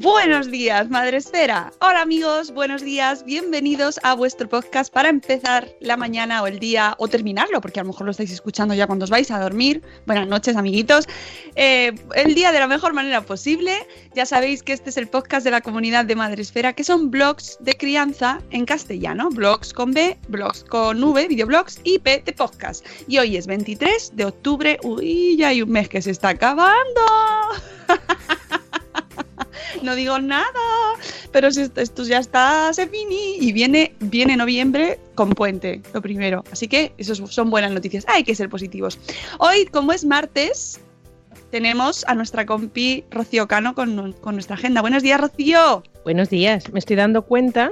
Buenos días, Madre Esfera. Hola amigos, buenos días, bienvenidos a vuestro podcast para empezar la mañana o el día o terminarlo, porque a lo mejor lo estáis escuchando ya cuando os vais a dormir. Buenas noches, amiguitos. Eh, el día de la mejor manera posible. Ya sabéis que este es el podcast de la comunidad de Madre Esfera, que son blogs de crianza en castellano. Blogs con B, blogs con V, videoblogs y P de podcast. Y hoy es 23 de octubre. Uy, ya hay un mes que se está acabando. no digo nada, pero si esto, ya está se fini y viene, viene noviembre con puente, lo primero. Así que eso son buenas noticias. Hay que ser positivos. Hoy, como es martes, tenemos a nuestra compi Rocío Cano con, con nuestra agenda. Buenos días, Rocío. Buenos días. Me estoy dando cuenta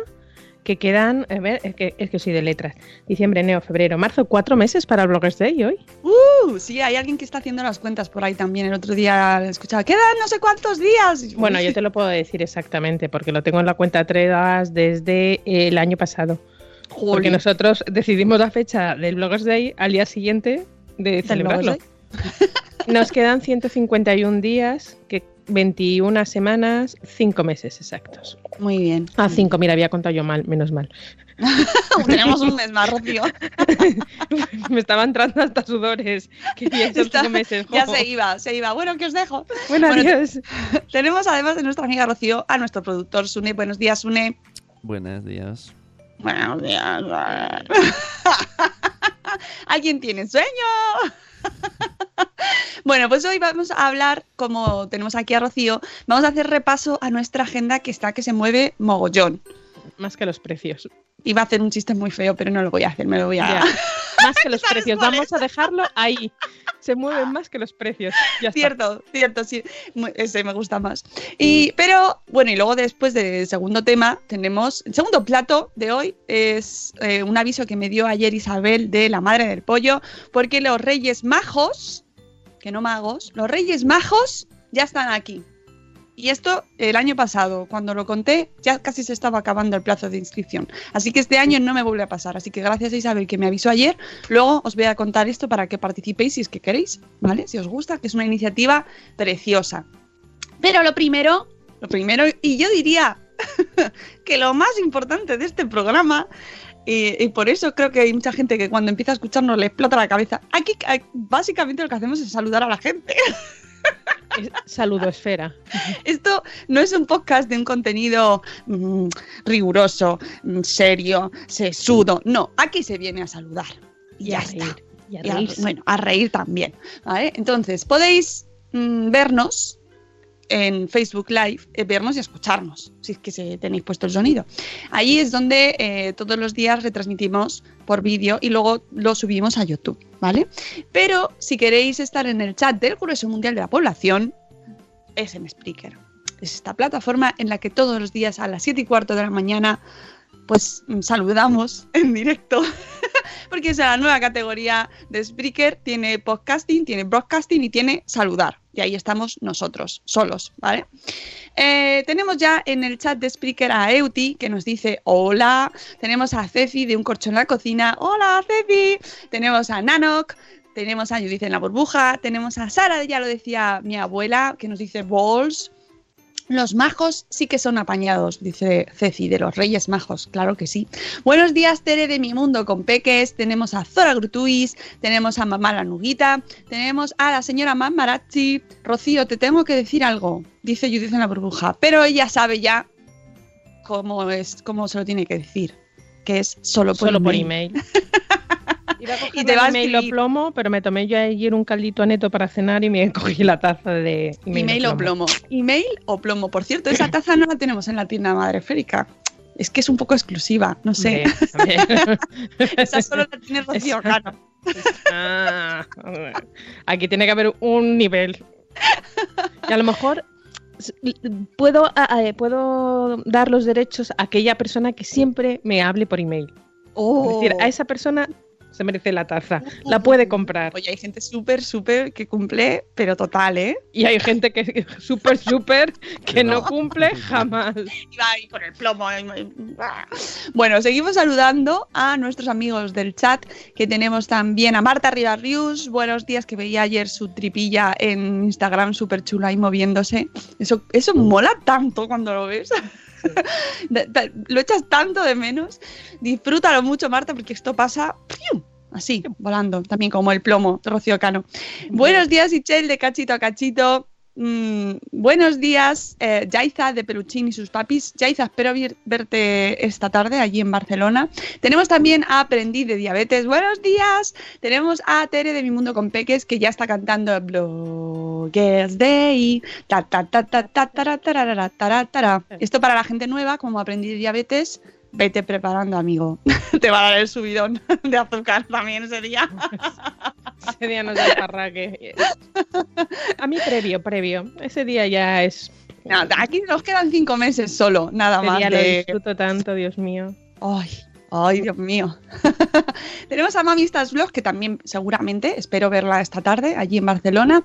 que quedan, a ver, es que, es que soy de letras. Diciembre, enero, febrero, marzo, cuatro meses para el Bloggers Day hoy. Uh, sí, hay alguien que está haciendo las cuentas por ahí también. El otro día escuchaba, quedan no sé cuántos días. Bueno, yo te lo puedo decir exactamente, porque lo tengo en la cuenta Tredas desde el año pasado. Porque nosotros decidimos la fecha del Bloggers Day al día siguiente de celebrarlo. Nos quedan 151 días, que 21 semanas, 5 meses exactos. Muy bien. Ah, 5, mira, había contado yo mal, menos mal. Tenemos un mes más, Rocío. Me estaban entrando hasta sudores. Está- cinco meses. ya se iba, se iba. Bueno, que os dejo. Bueno, Bueno, adiós. Tenemos además de nuestra amiga Rocío a nuestro productor Sune. Buenos días, Sune. Buenos días. Buenos días. ¿Alguien tiene sueño? Bueno, pues hoy vamos a hablar, como tenemos aquí a Rocío, vamos a hacer repaso a nuestra agenda que está que se mueve mogollón. Más que los precios. Iba a hacer un chiste muy feo, pero no lo voy a hacer, me lo voy a... Más que los ¿Sabes precios. Vamos a dejarlo ahí. Se mueven más que los precios. Ya está. Cierto, cierto, sí. Ese me gusta más. Y, pero, bueno, y luego después del segundo tema, tenemos. El segundo plato de hoy es eh, un aviso que me dio ayer Isabel de la madre del pollo, porque los Reyes Majos, que no magos, los Reyes Majos ya están aquí. Y esto el año pasado, cuando lo conté, ya casi se estaba acabando el plazo de inscripción. Así que este año no me vuelve a pasar. Así que gracias a Isabel que me avisó ayer. Luego os voy a contar esto para que participéis si es que queréis, ¿vale? Si os gusta, que es una iniciativa preciosa. Pero lo primero, lo primero, y yo diría que lo más importante de este programa, y, y por eso creo que hay mucha gente que cuando empieza a escucharnos le explota la cabeza. Aquí básicamente lo que hacemos es saludar a la gente. Saludo esfera. Esto no es un podcast de un contenido mm, riguroso, mm, serio, sesudo. No, aquí se viene a saludar. Y, Y a ya está. reír, y a Y a- reírse. bueno, a reír también. ¿vale? Entonces, podéis mm, vernos en Facebook Live, eh, vernos y escucharnos, si es que se tenéis puesto el sonido. Ahí es donde eh, todos los días retransmitimos por vídeo y luego lo subimos a YouTube, ¿vale? Pero si queréis estar en el chat del Grueso Mundial de la Población, es en Spreaker. Es esta plataforma en la que todos los días a las 7 y cuarto de la mañana pues mm, saludamos en directo porque es la nueva categoría de Spreaker. Tiene podcasting, tiene broadcasting y tiene saludar. Y ahí estamos nosotros, solos, ¿vale? Eh, tenemos ya en el chat de Spreaker a Euti, que nos dice hola. Tenemos a Cefi de Un Corcho en la Cocina. Hola, Cefi. Tenemos a Nanok. Tenemos a Judith en la burbuja. Tenemos a Sara, ya lo decía mi abuela, que nos dice balls. Los majos sí que son apañados, dice Ceci, de los Reyes Majos, claro que sí. Buenos días, Tere de mi mundo con peques. Tenemos a Zora Grutuis, tenemos a Mamá la Nuguita, tenemos a la señora Mamarachi. Rocío, te tengo que decir algo, dice Judith en la burbuja, pero ella sabe ya cómo es, cómo se lo tiene que decir, que es solo por Solo por email. email. Iba a coger Y te va a email o escribir- plomo, pero me tomé yo ayer un caldito a neto para cenar y me cogí la taza de Email o plomo. Email o plomo. Por cierto, esa taza no la tenemos en la tienda madre esférica. Es que es un poco exclusiva, no sé. Esa solo la tiene Rocío Cano. Ah, aquí tiene que haber un nivel. Y a lo mejor puedo, puedo dar los derechos a aquella persona que siempre me hable por email. Es decir, a esa persona se merece la taza. La puede comprar. Oye, hay gente súper, súper que cumple, pero total, ¿eh? Y hay gente que súper, súper que no No. cumple jamás. Y va ahí con el plomo. Bueno, seguimos saludando a nuestros amigos del chat, que tenemos también a Marta Ribarrius. Buenos días, que veía ayer su tripilla en Instagram súper chula y moviéndose. Eso, eso mola tanto cuando lo ves. Lo echas tanto de menos. Disfrútalo mucho, Marta, porque esto pasa así, volando, también como el plomo de Rocío Cano. Buenos días, Ichel, de cachito a cachito. Mm, buenos días, eh, Yaiza de Peluchín y sus papis. Yaiza, espero verte esta tarde allí en Barcelona. Tenemos también a Aprendí de Diabetes. Buenos días. Tenemos a Tere de Mi Mundo con Peques que ya está cantando Bloggers Day. Ta, ta, ta. Esto para la gente nueva, como Aprendí de Diabetes. Vete preparando, amigo. Te va a dar el subidón de azúcar también ese día. Ese día da el parraque. A mí previo, previo. Ese día ya es... Nada, aquí nos quedan cinco meses solo, nada Ese más. día lo de- disfruto tanto, Dios mío. Ay, ay, Dios mío. Tenemos a Mamistas Vlog, que también seguramente espero verla esta tarde allí en Barcelona.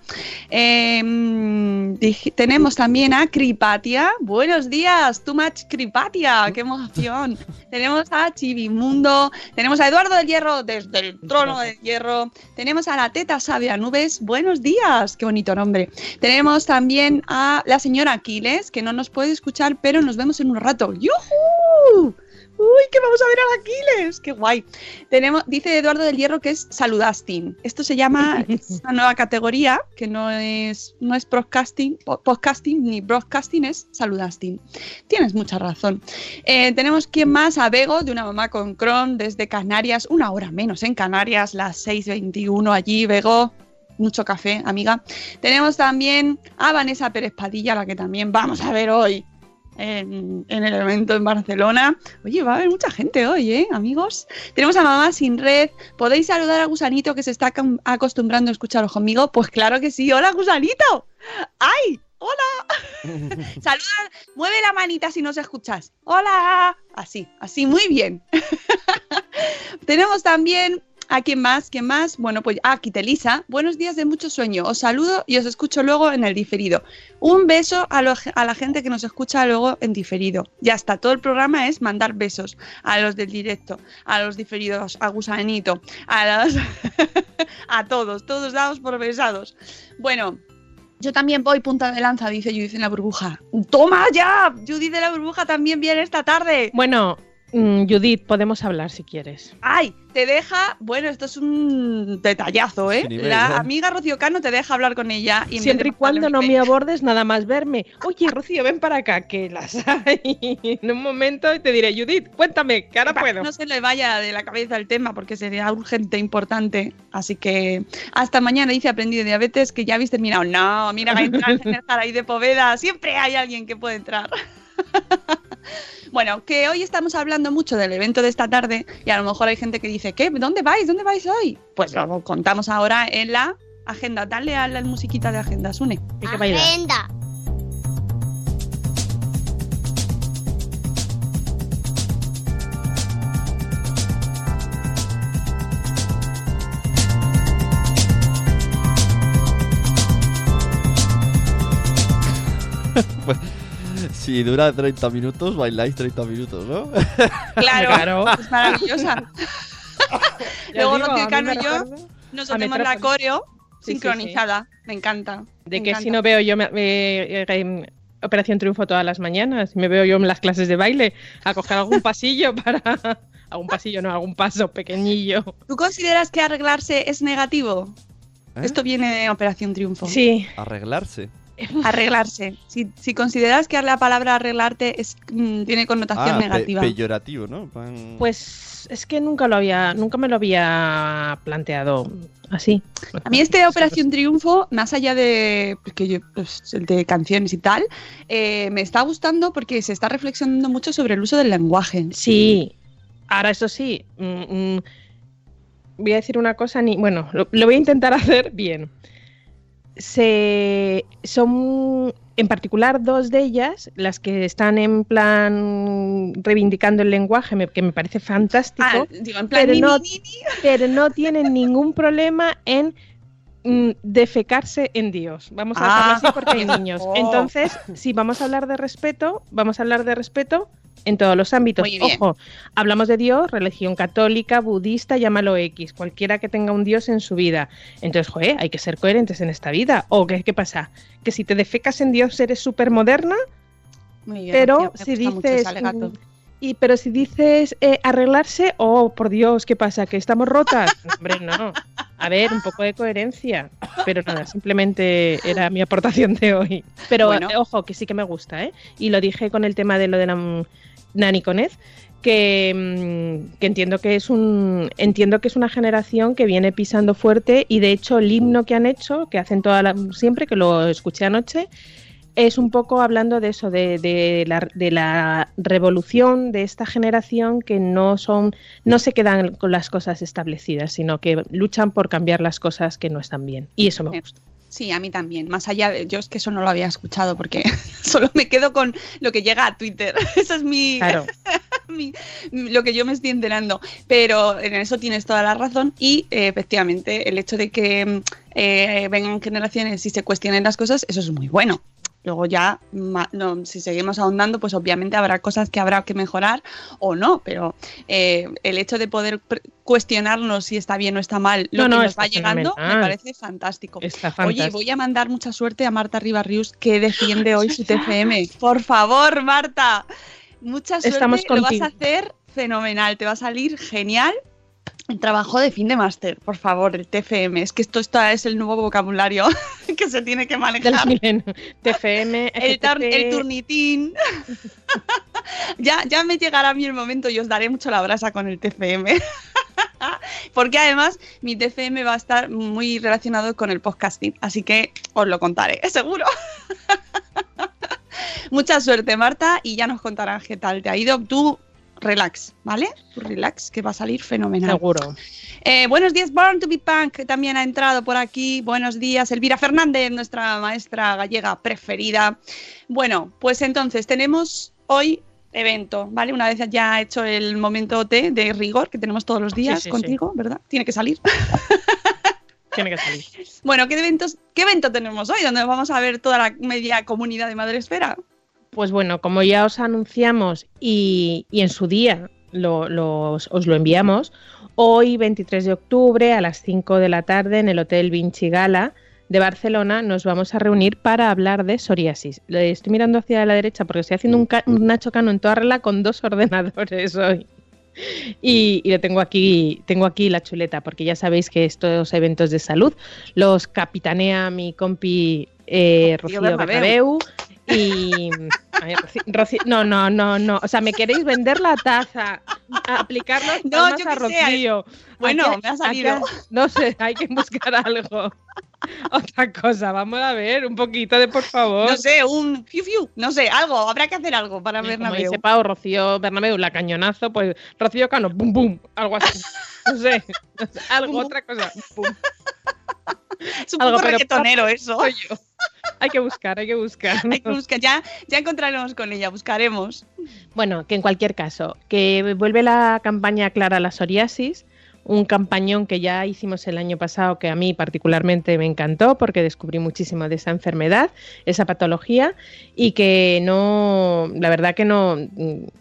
Dij- tenemos también a Cripatia. Buenos días, Too Much Cripatia, qué emoción. tenemos a Chivimundo, tenemos a Eduardo del Hierro desde el trono del hierro. Tenemos a la Teta Sabia Nubes. Buenos días, qué bonito nombre. Tenemos también a la señora Aquiles, que no nos puede escuchar, pero nos vemos en un rato. ¡Yujú! ¡Uy, que vamos a ver a Aquiles! ¡Qué guay! Tenemos, dice Eduardo del Hierro que es Saludasting. Esto se llama, es una nueva categoría que no es, no es podcasting, po- podcasting ni broadcasting, es Saludasting. Tienes mucha razón. Eh, tenemos quien más, a Bego, de una mamá con Chrome, desde Canarias, una hora menos en Canarias, las 6.21 allí, Bego. Mucho café, amiga. Tenemos también a Vanessa Pérez Padilla, la que también vamos a ver hoy en, en el evento en Barcelona. Oye, va a haber mucha gente hoy, ¿eh, amigos? Tenemos a Mamá Sin Red. ¿Podéis saludar a Gusanito que se está acostumbrando a escucharos conmigo? Pues claro que sí. ¡Hola, Gusanito! ¡Ay! ¡Hola! Saluda, mueve la manita si nos escuchas. ¡Hola! Así, así, muy bien. Tenemos también ¿A quién más? ¿Quién más? Bueno, pues a Quitelisa. Buenos días de mucho sueño. Os saludo y os escucho luego en el diferido. Un beso a la gente que nos escucha luego en diferido. Ya está, todo el programa es mandar besos a los del directo, a los diferidos, a Gusanito, a los a todos, todos dados por besados. Bueno, yo también voy punta de lanza, dice Judith en la burbuja. ¡Toma ya! Judith de la burbuja también viene esta tarde. Bueno, mm, Judith, podemos hablar si quieres. ¡Ay! Te deja. Bueno, esto es un detallazo, ¿eh? La amiga Rocío Cano te deja hablar con ella. Y Siempre y cuando no me abordes nada más verme. Oye, Rocío, ven para acá, que las hay. En un momento te diré, Judith, cuéntame, que ahora Para que puedo. No se le vaya de la cabeza el tema porque sería urgente, importante. Así que hasta mañana dice Aprendí de Diabetes que ya habéis terminado. No, mira, va a entrar en el Jaraí de Poveda. Siempre hay alguien que puede entrar. bueno, que hoy estamos hablando mucho del evento de esta tarde y a lo mejor hay gente que dice, ¿qué? ¿Dónde vais? ¿Dónde vais hoy? Pues lo contamos ahora en la agenda. Dale a la musiquita de agenda, Sune. ¿Qué agenda. Pues, si dura 30 minutos, bailáis 30 minutos, ¿no? Claro, Claro. es maravillosa. Luego digo, Cano y yo nos hacemos la coreo Sí, sí, sí. sincronizada. Me encanta. De me que si no veo yo me- me- eh, Operación Triunfo todas las mañanas, me veo yo en las clases de baile a coger algún pasillo para... Algún pasillo, no, algún paso pequeñillo. ¿Tú consideras que arreglarse es negativo? ¿Eh? Esto viene de Operación Triunfo. Sí, Arreglarse. Arreglarse. Si, si consideras que la palabra arreglarte es, mm, tiene connotación Ah, pe- negativa. peyorativo, ¿no? Pan- pues es que nunca lo había, nunca me lo había planteado así. A mí este Operación Triunfo, más allá de pues, que yo, pues, el de canciones y tal, eh, me está gustando porque se está reflexionando mucho sobre el uso del lenguaje. Sí, ahora eso sí, mm, mm, voy a decir una cosa, ni, bueno, lo, lo voy a intentar hacer bien. Se, son en particular dos de ellas las que están en plan reivindicando el lenguaje, me- que me parece fantástico, Ah, digo, en plan, pero ni, no- ni, ni, ni. pero no tienen ningún problema en mm, defecarse en Dios. Vamos a Ah. dejarlo así porque hay niños. Oh. Entonces, si vamos a hablar de respeto, vamos a hablar de respeto en todos los ámbitos. Ojo, hablamos de Dios, religión católica, budista, llámalo X, cualquiera que tenga un Dios en su vida. Entonces, joder, hay que ser coherentes en esta vida. ¿O qué, qué pasa? Que si te defecas en Dios eres súper moderna, Muy bien, pero si dices y pero si dices eh, arreglarse oh por Dios qué pasa que estamos rotas hombre no a ver un poco de coherencia pero nada simplemente era mi aportación de hoy pero Bueno. eh, ojo que sí que me gusta eh y lo dije con el tema de lo de la Nani Conez que, mm, que entiendo que es un entiendo que es una generación que viene pisando fuerte y de hecho el himno que han hecho que hacen toda la, siempre que lo escuché anoche es un poco hablando de eso, de, de la, de la revolución de esta generación que no son, no se quedan con las cosas establecidas, sino que luchan por cambiar las cosas que no están bien. Y eso me gusta. Sí, a mí también. Más allá de. Yo es que eso no lo había escuchado porque solo me quedo con lo que llega a Twitter. Eso es mi, Claro. mi- lo que yo me estoy enterando. Pero en eso tienes toda la razón. Y eh, efectivamente, el hecho de que mm, eh, vengan generaciones y se cuestionen las cosas, eso es muy bueno. Luego ya, no, si seguimos ahondando, pues obviamente habrá cosas que habrá que mejorar o no, pero eh, el hecho de poder cuestionarnos si está bien o está mal lo No, que no, nos va llegando, me parece fantástico. Oye, voy a mandar mucha suerte a Marta Ribarrius que defiende hoy su TFM. Por favor, Marta. Mucha suerte. Estamos Lo vas a hacer fenomenal. Te va a salir genial. El trabajo de fin de máster, por favor, el TFM. Es que esto, esto es el nuevo vocabulario que se tiene que manejar. TFM, El, el turnitín. ya, ya me llegará a mí el momento y os daré mucho la brasa con el TFM. Porque además mi TFM va a estar muy relacionado con el podcasting, así que os lo contaré, seguro. Mucha suerte, Marta, y ya nos contarás qué tal te ha ido. Tú relax, ¿vale? Relax, que va a salir fenomenal. Seguro. Eh, buenos días, Born to be Punk, que también ha entrado por aquí. Buenos días, Elvira Fernández, nuestra maestra gallega preferida. Bueno, pues entonces tenemos hoy evento, ¿vale? Una vez ya hecho el momento T de rigor que tenemos todos los días sí, sí. contigo, ¿verdad? Tiene que salir. Tiene que salir. Bueno, ¿qué eventos, qué evento tenemos hoy? Donde vamos a ver toda la media comunidad de Madresfera. Pues bueno, como ya os anunciamos y, y en su día lo- os lo enviamos, hoy 23 de octubre a las 5 de la tarde en el Hotel Vinci Gala de Barcelona nos vamos a reunir para hablar de psoriasis. Le estoy mirando hacia la derecha porque estoy haciendo un, ca- un Nacho Cano en toda regla con dos ordenadores hoy. Y, y lo tengo aquí, tengo aquí la chuleta, porque ya sabéis que estos eventos de salud los capitanea mi compi eh, Rocío. Y. ay, Rocío- no, no, no, no. O sea, me queréis vender la taza, aplicar las No, yo a sé, Rocío. Bueno, me ha salido. no sé, hay que buscar algo. Otra cosa, vamos a ver, un poquito de por favor. No sé, un fiu fiu, no sé, algo, habrá que hacer algo para Como Bernabéu. dice Pau, Rocío Bernabéu, la cañonazo, pues Rocío Cano, bum, bum, algo así. No sé, no sé, algo, otra cosa. bum. Es un algo, poco pero- reggaetonero eso. Soy yo. Hay que buscar, hay que buscar. Hay que buscar, ya, ya encontraremos con ella, buscaremos. Bueno, que en cualquier caso, que vuelve la campaña Clara la psoriasis, un campañón que ya hicimos el año pasado que a mí particularmente me encantó porque descubrí muchísimo de esa enfermedad, esa patología y que no, la verdad que no,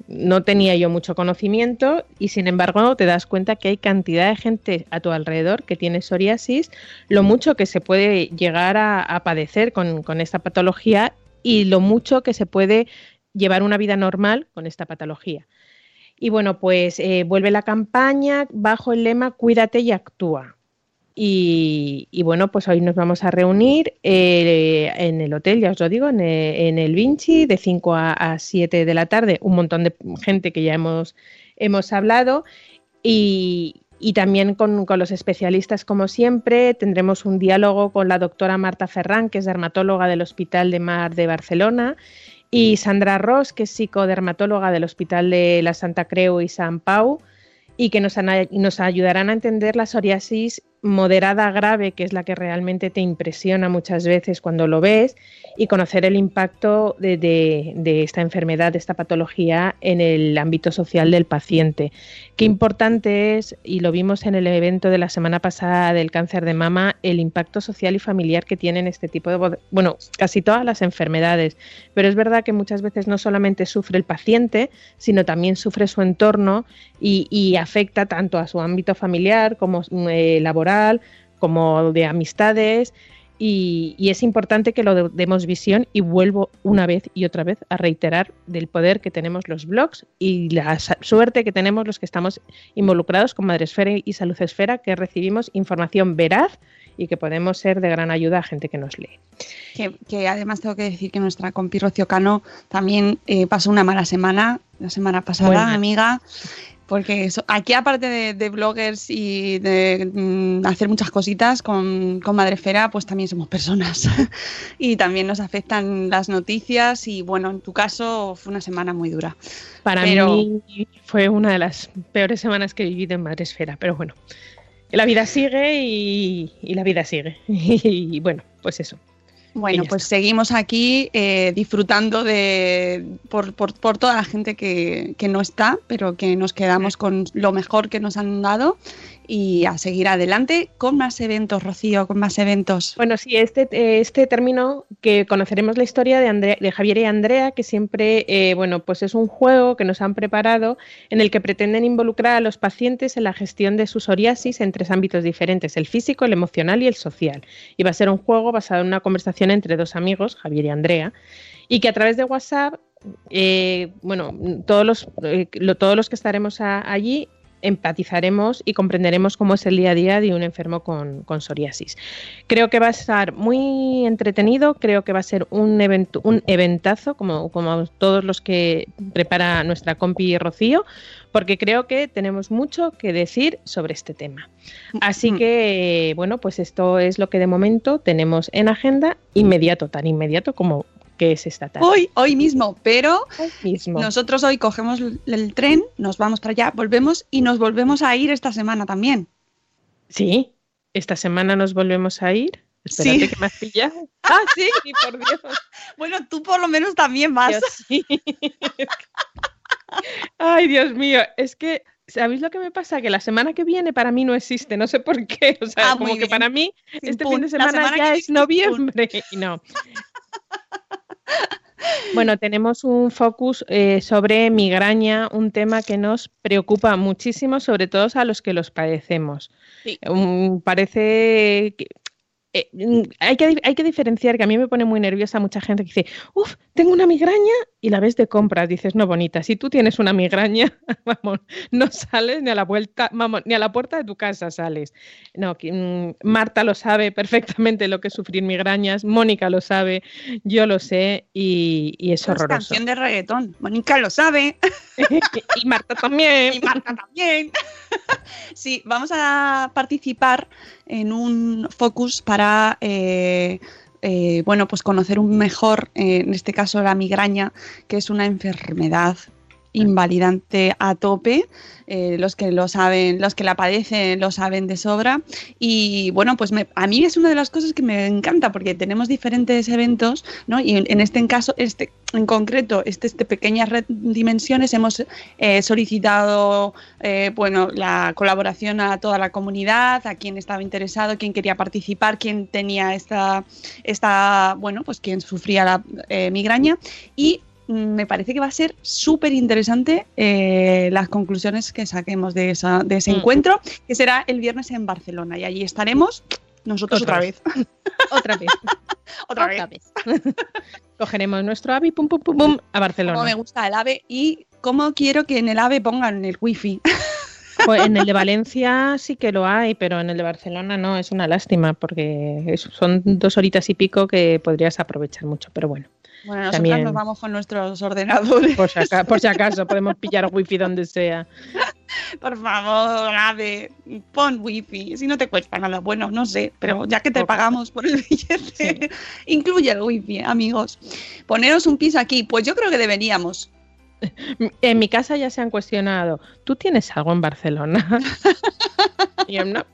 no tenía yo mucho conocimiento y sin embargo te das cuenta que hay cantidad de gente a tu alrededor que tiene psoriasis, lo mucho que se puede llegar a, padecer con, con esta patología y lo mucho que se puede llevar una vida normal con esta patología. Y bueno, pues eh, vuelve la campaña bajo el lema Cuídate y actúa. Y, bueno, pues hoy nos vamos a reunir eh, en el hotel, ya os lo digo, en el, Vinci, de 5 a, 7 de la tarde, un montón de gente que ya hemos, hemos hablado. Y, también con, con, los especialistas, como siempre, tendremos un diálogo con la doctora Marta Ferrán, que es dermatóloga del Hospital de Mar de Barcelona, y Sandra Ross, que es psicodermatóloga del Hospital de la Santa Creu y San Pau, y que nos, nos ayudarán a entender la psoriasis moderada grave, que es la que realmente te impresiona muchas veces cuando lo ves, y conocer el impacto de, esta enfermedad, de esta patología en el ámbito social del paciente. Qué importante es, y lo vimos en el evento de la semana pasada del cáncer de mama, el impacto social y familiar que tienen este tipo de, bueno, casi todas las enfermedades. Pero es verdad que muchas veces no solamente sufre el paciente, sino también sufre su entorno y, afecta tanto a su ámbito familiar como eh, laboral, como de amistades y, es importante que lo demos visión y vuelvo una vez y otra vez a reiterar del poder que tenemos los blogs y la suerte que tenemos los que estamos involucrados con Madresfera y Salud Esfera, que recibimos información veraz y que podemos ser de gran ayuda a gente que nos lee. Que, además tengo que decir que nuestra compi Rocío Cano también eh, pasó una mala semana, la semana pasada, amiga porque aquí aparte de, bloggers y de mm, hacer muchas cositas con, con Madrefera, pues también somos personas y también nos afectan las noticias y bueno, en tu caso fue una semana muy dura. Para mí fue una de las peores semanas que he vivido en Madresfera, pero bueno, la vida sigue y, y la vida sigue y bueno, pues eso. Bueno, pues seguimos aquí eh, disfrutando de por, por, por, toda la gente que, que, no está, pero que nos quedamos con lo mejor que nos han dado y a seguir adelante con más eventos, Rocío, con más eventos. Bueno, sí, este, este término que conoceremos la historia de, de Javier y Andrea, que siempre, eh, bueno, pues es un juego que nos han preparado en el que pretenden involucrar a los pacientes en la gestión de su psoriasis en tres ámbitos diferentes, el físico, el emocional y el social. Y va a ser un juego basado en una conversación entre dos amigos, Javier y Andrea, y que a través de WhatsApp eh, bueno, todos los, eh, todos los que estaremos allí empatizaremos y comprenderemos cómo es el día a día de un enfermo con, psoriasis. Creo que va a estar muy entretenido, creo que va a ser un, evento, un eventazo, como, como todos los que prepara nuestra compi Rocío, porque creo que tenemos mucho que decir sobre este tema. Así mm. que, bueno, pues esto es lo que de momento tenemos en agenda inmediato, tan inmediato como que es esta tarde. Hoy, hoy mismo, pero nosotros hoy cogemos el tren, nos vamos para allá, volvemos y nos volvemos a ir esta semana también. Sí, esta semana nos volvemos a ir. Espérate que me has pillado. Ah, sí, por Dios. bueno, tú por lo menos también vas. Ay, Dios mío, es que ¿Sabéis lo que me pasa? Que la semana que viene para mí no existe, no sé por qué. O sea, ah, como que para mí este fin de semana, ya es noviembre. Y no. Bueno, tenemos un focus eh, sobre migraña, un tema que nos preocupa muchísimo, sobre todo a los que los padecemos. parece que, eh, mm, hay, que, hay que diferenciar, que a mí me pone muy nerviosa mucha gente que dice, uff, tengo una migraña y la ves de compras. Dices, no, bonita, si tú tienes una migraña, vamos, no sales ni a la vuelta, vamos, ni a la puerta de tu casa sales. No, mm, Marta lo sabe perfectamente lo que es sufrir migrañas, Mónica lo sabe, yo lo sé y, y es horroroso. Es canción de reggaetón, Mónica lo sabe. y Marta también. Y Marta también. sí, vamos a participar en un focus para eh, eh, bueno, pues conocer un mejor, eh, en este caso la migraña, que es una enfermedad invalidante a tope. eh, los que lo saben, los que la padecen lo saben de sobra. Y bueno, pues me- a mí es una de las cosas que me encanta porque tenemos diferentes eventos, ¿no? Y en, este caso, este en concreto, este, este pequeñas dimensiones, hemos eh, solicitado eh, bueno, la colaboración a toda la comunidad, a quien estaba interesado, quien quería participar, quien tenía esta, esta bueno, pues quien sufría la migraña. Y me parece que va a ser súper interesante eh, las conclusiones que saquemos de, esa, de ese Mm. encuentro, que será el viernes en Barcelona. Y allí estaremos nosotros Otra otra, vez. vez. Otra vez. otra vez. Cogeremos nuestro AVI, pum, pum, pum, pum, a Cómo Barcelona. me gusta el AVE y cómo quiero que en el AVE pongan el wifi. Pues en el de Valencia sí que lo hay, pero en el de Barcelona no, es una lástima porque son dos horitas y pico que podrías aprovechar mucho, pero bueno, Bueno, nosotros También. nos vamos con nuestros ordenadores. por si, aca- por si acaso podemos pillar wifi donde sea. Por favor, AVE, pon wifi. Si no te cuesta nada, bueno, no sé, pero ya que te pagamos por el billete, incluye el wifi, amigos. Poneros un piso aquí, pues yo creo que deberíamos. En mi casa ya se han cuestionado, ¿tú tienes algo en Barcelona? Y yo, no.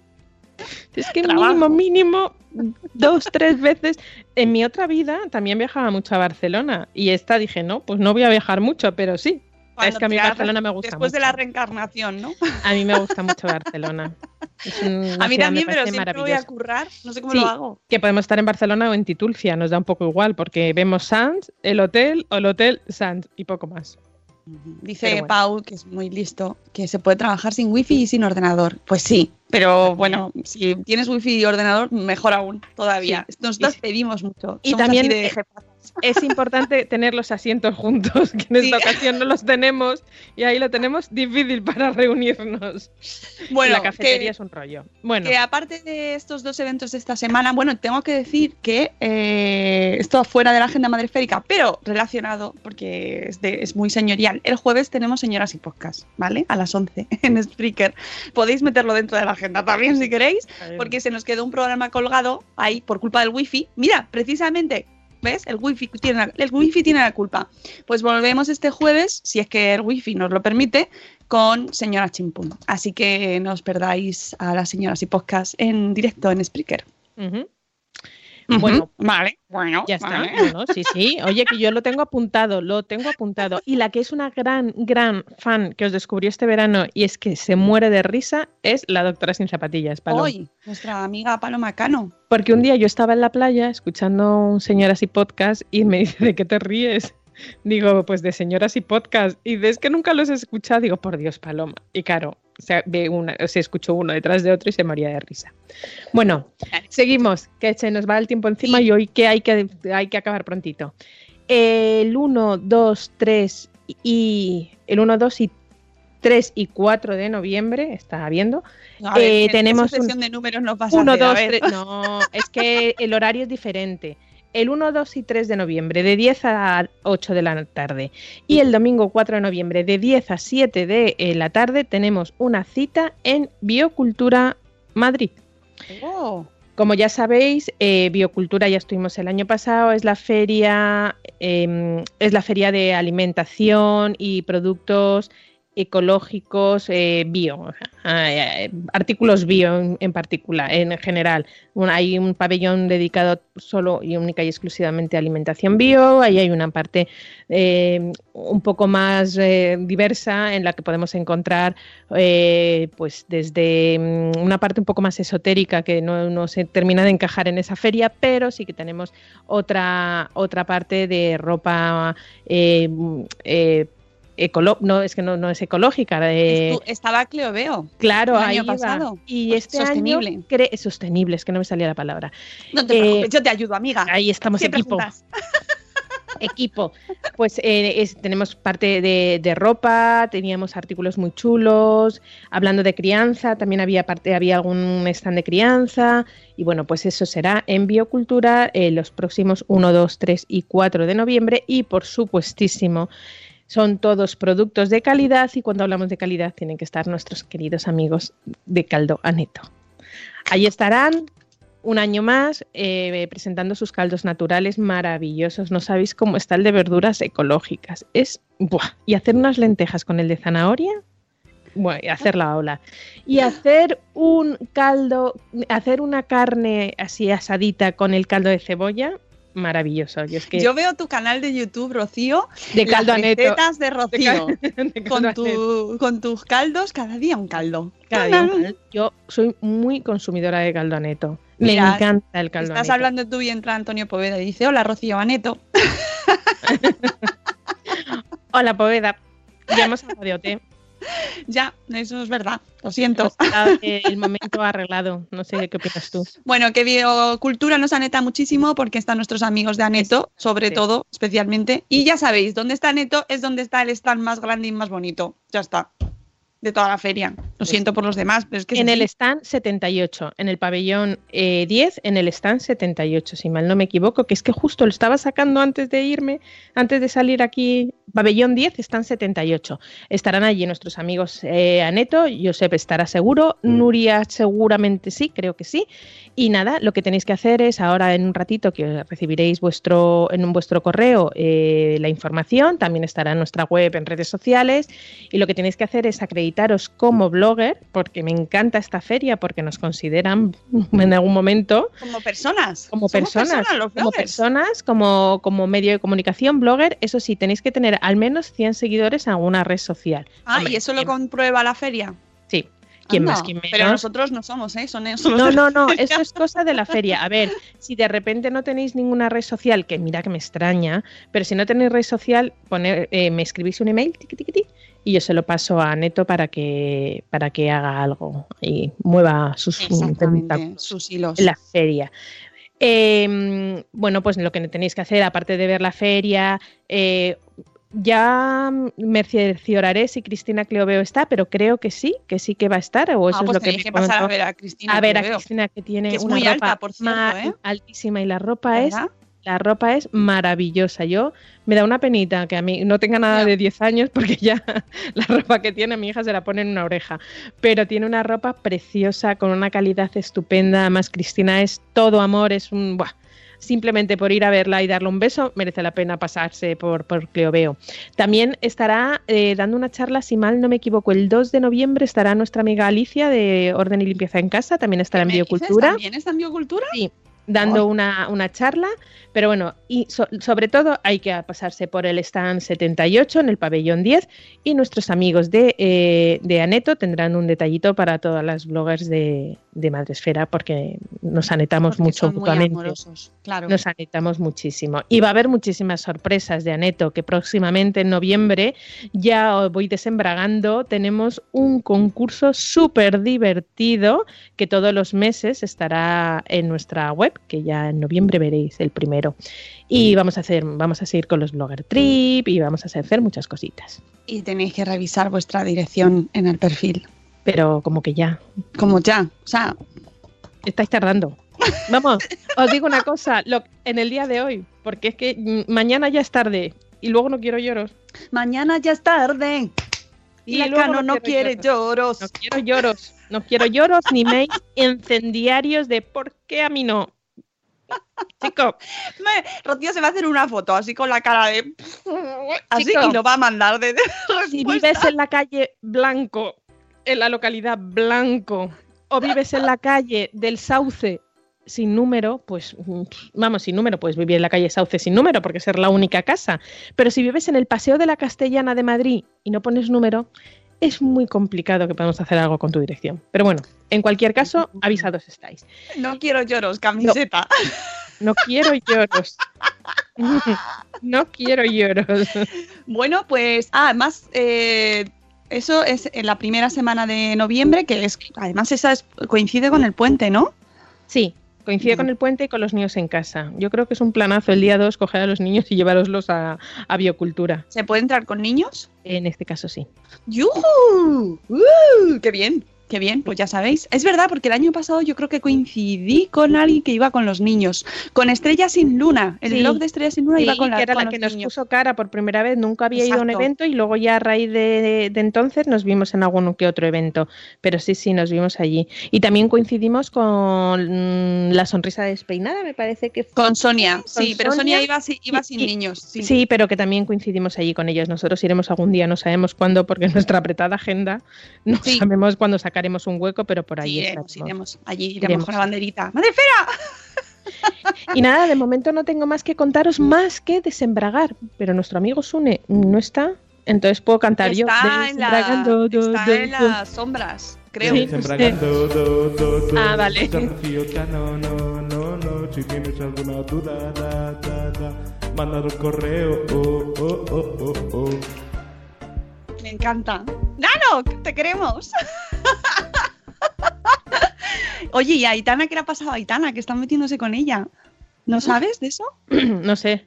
Es que Trabajo. mínimo, mínimo, dos, tres veces. En mi otra vida también viajaba mucho a Barcelona y esta dije, no, pues no voy a viajar mucho, pero sí. Cuando es que a mí Barcelona me gusta Después de la reencarnación, ¿no? A mí me gusta mucho Barcelona. A mí también, me pero siempre voy a currar, no sé cómo Sí. lo hago. Que podemos estar en Barcelona o en Titulcia, nos da un poco igual, porque vemos Sands, el hotel o el hotel Sands y poco más. Dice bueno. Pau, que es muy listo, que se puede trabajar sin wifi y sin ordenador. Pues sí, pero bueno, si tienes wifi y ordenador, mejor aún, todavía. Nosotros Y- pedimos mucho. y somos también, de eh. Es importante tener los asientos juntos, que en esta Sí. ocasión no los tenemos y ahí lo tenemos difícil para reunirnos. Bueno, la cafetería que- es un rollo. Bueno, Que aparte de estos dos eventos de esta semana, bueno, tengo que decir que eh, esto fuera de la agenda madreférica, pero relacionado, porque es, de- es muy señorial. El jueves tenemos Señoras y Podcast, ¿vale? A las 11 en Spreaker. Podéis meterlo dentro de la agenda también si queréis, porque se nos quedó un programa colgado ahí por culpa del wifi. Mira, precisamente. ¿Ves? El wifi, tiene la, el wifi tiene la culpa. Pues volvemos este jueves, si es que el wifi nos lo permite, con Señora Chimpum. Así que no os perdáis a las señoras y podcast en directo en Spreaker. Bueno, vale, bueno, ya está. vale. Sí, sí. Oye, que yo lo tengo apuntado, lo tengo apuntado. Y la que es una gran, gran fan que os descubrí este verano y es que se muere de risa es la doctora sin zapatillas, Paloma. Hoy, nuestra amiga Paloma Cano. Porque un día yo estaba en la playa escuchando un Señoras y Podcast y me dice, ¿de qué te ríes? Digo, pues de Señoras y Podcast. Y es que nunca los he escuchado. Digo, por Dios, Paloma. Y claro, se, ve una, se escuchó uno detrás de otro y se moría de risa. Bueno, seguimos, que se nos va el tiempo encima y hoy que hay que, hay que acabar prontito. El 1, 2, 3 y... El 1, 2 y 3 y 4 de noviembre, está viendo, A ver, Eh, ¿qué- tenemos un- de números nos vas a 1, hacer? A 2, ver. 3. No, es que el horario es diferente. El 1, 2 y 3 de noviembre, de 10 a 8 de la tarde. Y el domingo 4 de noviembre, de 10 a 7 de eh, la tarde, tenemos una cita en Biocultura Madrid. Oh, Como ya sabéis, eh, Biocultura ya estuvimos el año pasado, es la feria, eh, es la feria de alimentación y productos ecológicos eh, bio, eh, eh, artículos bio en, particular, en general. Hay un pabellón dedicado solo y única y exclusivamente a alimentación bio, ahí hay una parte eh, un poco más diversa en la que podemos encontrar pues desde mm, una parte un poco más esotérica que no, no se termina de encajar en esa feria, pero sí que tenemos otra, otra parte de ropa mm, ecolo- no es que no, no es ecológica eh, estaba Cleo Veo. claro el ahí año va. pasado. y Pues este sostenible. año cre- es sostenible es que no me salía la palabra No te Eh, preocupes, yo te ayudo, amiga. ahí estamos Siempre equipo juntas. equipo. Pues eh, es- tenemos parte de, de ropa, teníamos artículos muy chulos, hablando de crianza, también había parte, había algún stand de crianza, y bueno, pues eso será en Biocultura eh, los próximos 1, 2, 3 y 4 de noviembre, y por supuestísimo. Son todos productos de calidad y cuando hablamos de calidad tienen que estar nuestros queridos amigos de Caldo Aneto. Ahí estarán un año más eh, presentando sus caldos naturales maravillosos. No sabéis cómo está el de verduras ecológicas. Es. Buah. Y hacer unas lentejas con el de zanahoria. Bueno, y hacer la ola. Y hacer un caldo, hacer una carne así asadita con el caldo de cebolla, maravilloso. Yo, es que Yo veo tu canal de YouTube, Rocío, de caldo las aneto. recetas de Rocío. de caldo con, aneto. tu- con tus caldos, cada día un caldo. Cada día un caldo. Yo soy muy consumidora de caldo aneto. Me Mira, encanta el caldo Estás aneto. hablando tú y entra Antonio Poveda y dice, hola Rocío Aneto. Hola, Poveda. Ya hemos hablado de OT. ya, eso es verdad, lo siento. El momento arreglado. No sé qué opinas tú. Bueno, que biocultura nos aneta muchísimo porque están nuestros amigos de Aneto, sobre todo, especialmente. Y ya sabéis, donde está Aneto es donde está el stand más grande y más bonito. Ya está. De toda la feria. Lo siento por los demás, pero es que es En el así. stand 78, en el pabellón eh, 10, en el stand 78, si mal no me equivoco, que es que justo lo estaba sacando antes de irme, antes de salir aquí, pabellón 10, stand 78. Estarán allí nuestros amigos eh, Aneto, Josep estará seguro, Nuria seguramente sí, creo que sí. Y nada, lo que tenéis que hacer es ahora en un ratito que recibiréis vuestro, en vuestro correo eh, la información, también estará en nuestra web, en redes sociales, y lo que tenéis que hacer es acreditaros como blogger, porque me encanta esta feria, porque nos consideran en algún momento Como personas. como Somos personas, los como personas, como, como medio de comunicación, blogger, eso sí, tenéis que tener al menos 100 seguidores en alguna red social. Ah, Hombre, y eso lo ¿quién- comprueba la feria. Sí, quién más, quién menos. Pero nosotros no somos, ¿eh? Son esos los No, no, no, eso es cosa de la feria. A ver, si de repente no tenéis ninguna red social, que mira que me extraña, pero si no tenéis red social, poner, eh, me escribís un email, tiqui, tiqui, tiqui, y yo se lo paso a Neto para que, para que haga algo y mueva sus tentáculos sus hilos. la feria. Eh, bueno, pues lo que tenéis que hacer, aparte de ver la feria, eh, ya me cercioraré si Cristina Cleoveo está, pero creo que sí, que sí que va a estar, o eso ah, es pues lo que me que pasar a ver a Cristina. A ver a que veo, Cristina que tiene que es una muy ropa alta, por cierto, ¿eh? altísima y la ropa es ¿verdad? La ropa es maravillosa. Yo me da una penita que a mí no tenga nada de 10 años porque ya la ropa que tiene mi hija se la pone en una oreja. Pero tiene una ropa preciosa, con una calidad estupenda. Además, Cristina es todo amor, es un... buah, Simplemente por ir a verla y darle un beso merece la pena pasarse por, por Cleoveo. También estará eh, dando una charla, si mal no me equivoco, el 2 de noviembre estará nuestra amiga Alicia de Orden y Limpieza en Casa, también estará en. Biocultura ¿También está en biocultura? Sí, dando una, una charla, pero bueno, y so- sobre todo hay que pasarse por el stand 78 en el pabellón 10 y nuestros amigos de, eh, de Aneto tendrán un detallito para todas las bloggers de, de Madresfera porque nos anetamos Porque mucho mutuamente. claro. Nos anetamos muchísimo. Y va a haber muchísimas sorpresas de Aneto, que próximamente en noviembre ya os voy desembragando. Tenemos un concurso súper divertido que todos los meses estará en nuestra web, que ya en noviembre veréis el primero. Y vamos a hacer, vamos a seguir con los Blogger Trip y vamos a hacer muchas cositas. Y tenéis que revisar vuestra dirección en el perfil. Pero como que ya, Como ya. O sea, estáis tardando. Vamos, os digo una cosa, lo, en el día de hoy, porque es que mm, mañana ya es tarde y luego no quiero lloros. mañana ya es tarde. Y, la Cano no no quiero quiere lloros. No quiero lloros, no quiero lloros ni mails incendiarios de por qué a mí no. Chico, Me- Rocío se va a hacer una foto así con la cara de. Así Chico. y lo va a mandar de. de si vives en la calle Blanco, en la localidad Blanco, o vives en la calle del Sauce sin número, pues vamos, sin número, pues vivir en la calle Sauce sin número, porque ser la única casa. Pero si vives en el Paseo de la Castellana de Madrid y no pones número, es muy complicado que podamos hacer algo con tu dirección. Pero bueno, en cualquier caso, avisados estáis. No quiero lloros, camiseta. No quiero lloros. No quiero lloros. Bueno, pues ah, además eh, eso es en la primera semana de noviembre, que es además esa es- coincide con el puente, ¿no? Sí, coincide con el puente y con los niños en casa. Yo creo que es un planazo el día 2 coger a los niños y llevaroslos a, a biocultura. ¿Se puede entrar con niños? En este caso sí. ¡Yujú! ¡Uh! ¡Qué bien! Qué bien, pues ya sabéis. Es verdad, porque el año pasado yo creo que coincidí con alguien que iba con los niños. Con Estrella sin Luna. El Sí. blog de Estrella sin Luna iba con la que era con la que nos puso cara por primera vez, nunca había ido a un evento y luego ya a raíz de, de entonces nos vimos en algún que otro evento. Pero sí, sí, nos vimos allí. Y también coincidimos con mm, la sonrisa despeinada, me parece que fue. Con Sonia, Con sí, pero Sonia Sonia iba, iba y- sin y- niños. Sí. Sí, pero que también coincidimos allí con ellos. Nosotros iremos algún día, no sabemos cuándo, porque nuestra apretada agenda no sabemos cuándo sacaremos un hueco, pero por ahí Sí, iremos. Allí iremos, Iremos. con la banderita. ¡Madre Fera! Y nada, de momento no tengo más que contaros más que desembragar, pero nuestro amigo Sune no está, entonces puedo cantar yo. Está, en, la, Desembragando, do, está do, en do. las sombras, creo. Sí. Sembragando, do, do, do. Ah, vale. Desafío ya no, no, no, no. Si tienes alguna duda, da, da, da. Mándalo un correo, oh, oh, oh, oh, oh. Me encanta. ¡Nano! ¡Te queremos! Oye, ¿y a Aitana qué le ha pasado a Aitana? Que están metiéndose con ella. ¿No sabes de eso? no sé.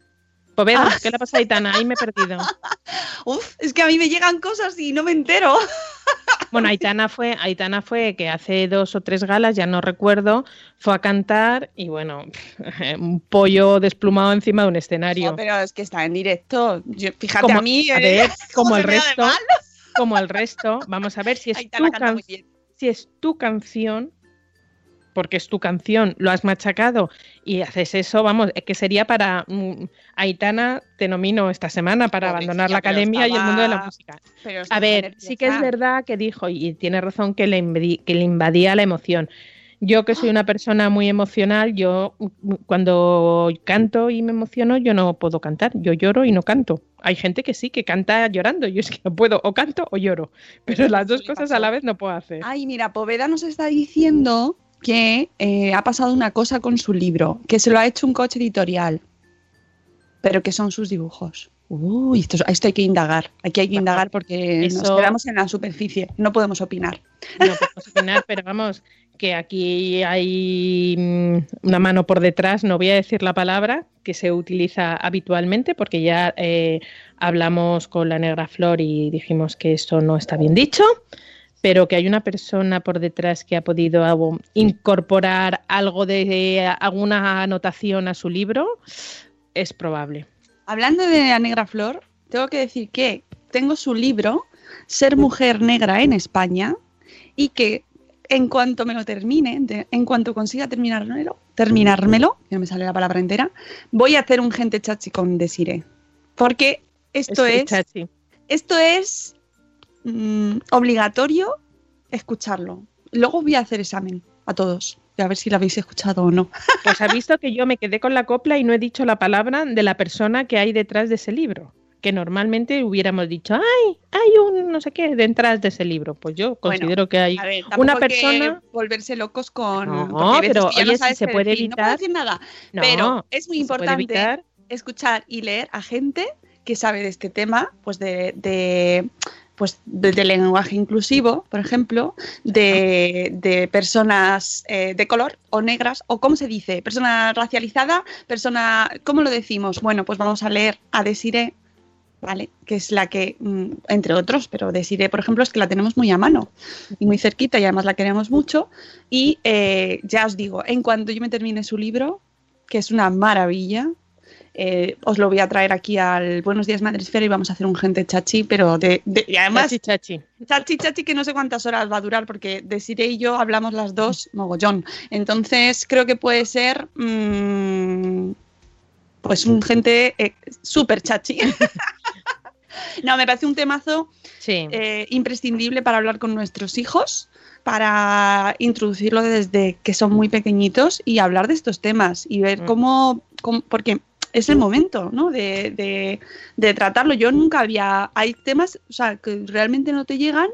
Poveda, Ah. ¿qué le pasa a Aitana? Ahí me he perdido. Uf, es que a mí me llegan cosas y no me entero. Bueno, Aitana fue, Aitana fue que hace dos o tres galas, ya no recuerdo, fue a cantar y bueno, un pollo desplumado encima de un escenario. No, pero es que está en directo. Yo- fíjate Como- a mí. a eh, ver, como el resto, como el resto, vamos a ver si es Aitana tu can- si es tu canción, porque es tu canción, lo has machacado y haces eso, vamos, es que sería para mm, Aitana, te nomino esta semana para abandonar la academia y el mundo de la música. Pero A ver, sí que es verdad que dijo, y tiene razón, que le, que le invadía la emoción. Yo que soy una persona muy emocional, yo mm, cuando canto y me emociono, yo no puedo cantar, yo lloro y no canto. Hay gente que sí, que canta llorando, yo es que no puedo, o canto o lloro, pero las dos cosas pasó. a la vez no puedo hacer. Ay, mira, Poveda nos está diciendo que eh, ha pasado una cosa con su libro, que se lo ha hecho un coche editorial, pero que son sus dibujos. Uy, esto, esto hay que indagar, aquí hay que indagar porque nos quedamos en la superficie, no podemos opinar. No podemos opinar, pero vamos, que aquí hay mm, una mano por detrás, no voy a decir la palabra que se utiliza habitualmente, porque ya eh, hablamos con la negra flor y dijimos que esto no está bien dicho, pero que hay una persona por detrás que ha podido algo- incorporar algo de alguna anotación a su libro, es probable. Hablando de la negra flor, tengo que decir que tengo su libro, Ser mujer negra en España, y que en cuanto me lo termine, de- en cuanto consiga terminármelo, terminármelo, que no me sale la palabra entera, voy a hacer un gente chachi con Desire. Porque esto Estoy es, chachi. esto es mm, obligatorio escucharlo. Luego voy a hacer examen a todos, a ver si lo habéis escuchado o no. Pues ha visto que yo me quedé con la copla y no he dicho la palabra de la persona que hay detrás de ese libro. Que normalmente hubiéramos dicho, ay, hay un no sé qué detrás de ese libro. Pues yo considero que hay ver, una hay que persona. volverse locos con. No, pero, no si se puede decir. No puedo evitar- decir nada. No, pero es muy importante escuchar y leer a gente que sabe de este tema, pues de, de pues de, de lenguaje inclusivo, por ejemplo, de, de personas eh, de color o negras, o cómo se dice, persona racializada, persona, ¿cómo lo decimos? Bueno, pues vamos a leer a Desire, ¿vale? Que es la que, mm, entre otros, pero Desire, por ejemplo, es que la tenemos muy a mano y muy cerquita y además la queremos mucho. Y eh, ya os digo, en cuanto yo me termine su libro, que es una maravilla, eh, os lo voy a traer aquí al Buenos Días Madresfera y vamos a hacer un gente chachi, pero de, de- y además Chachi, chachi. chachi chachi que no sé cuántas horas va a durar porque Desiree y yo hablamos las dos mogollón. Entonces creo que puede ser mm, pues un gente eh, súper chachi. no, me parece un temazo Sí. eh, imprescindible para hablar con nuestros hijos, para introducirlo desde que son muy pequeñitos y hablar de estos temas y ver Mm. cómo, cómo- porque es el momento, ¿no? De, de- tratarlo. Yo nunca había, hay temas, o sea, que realmente no te llegan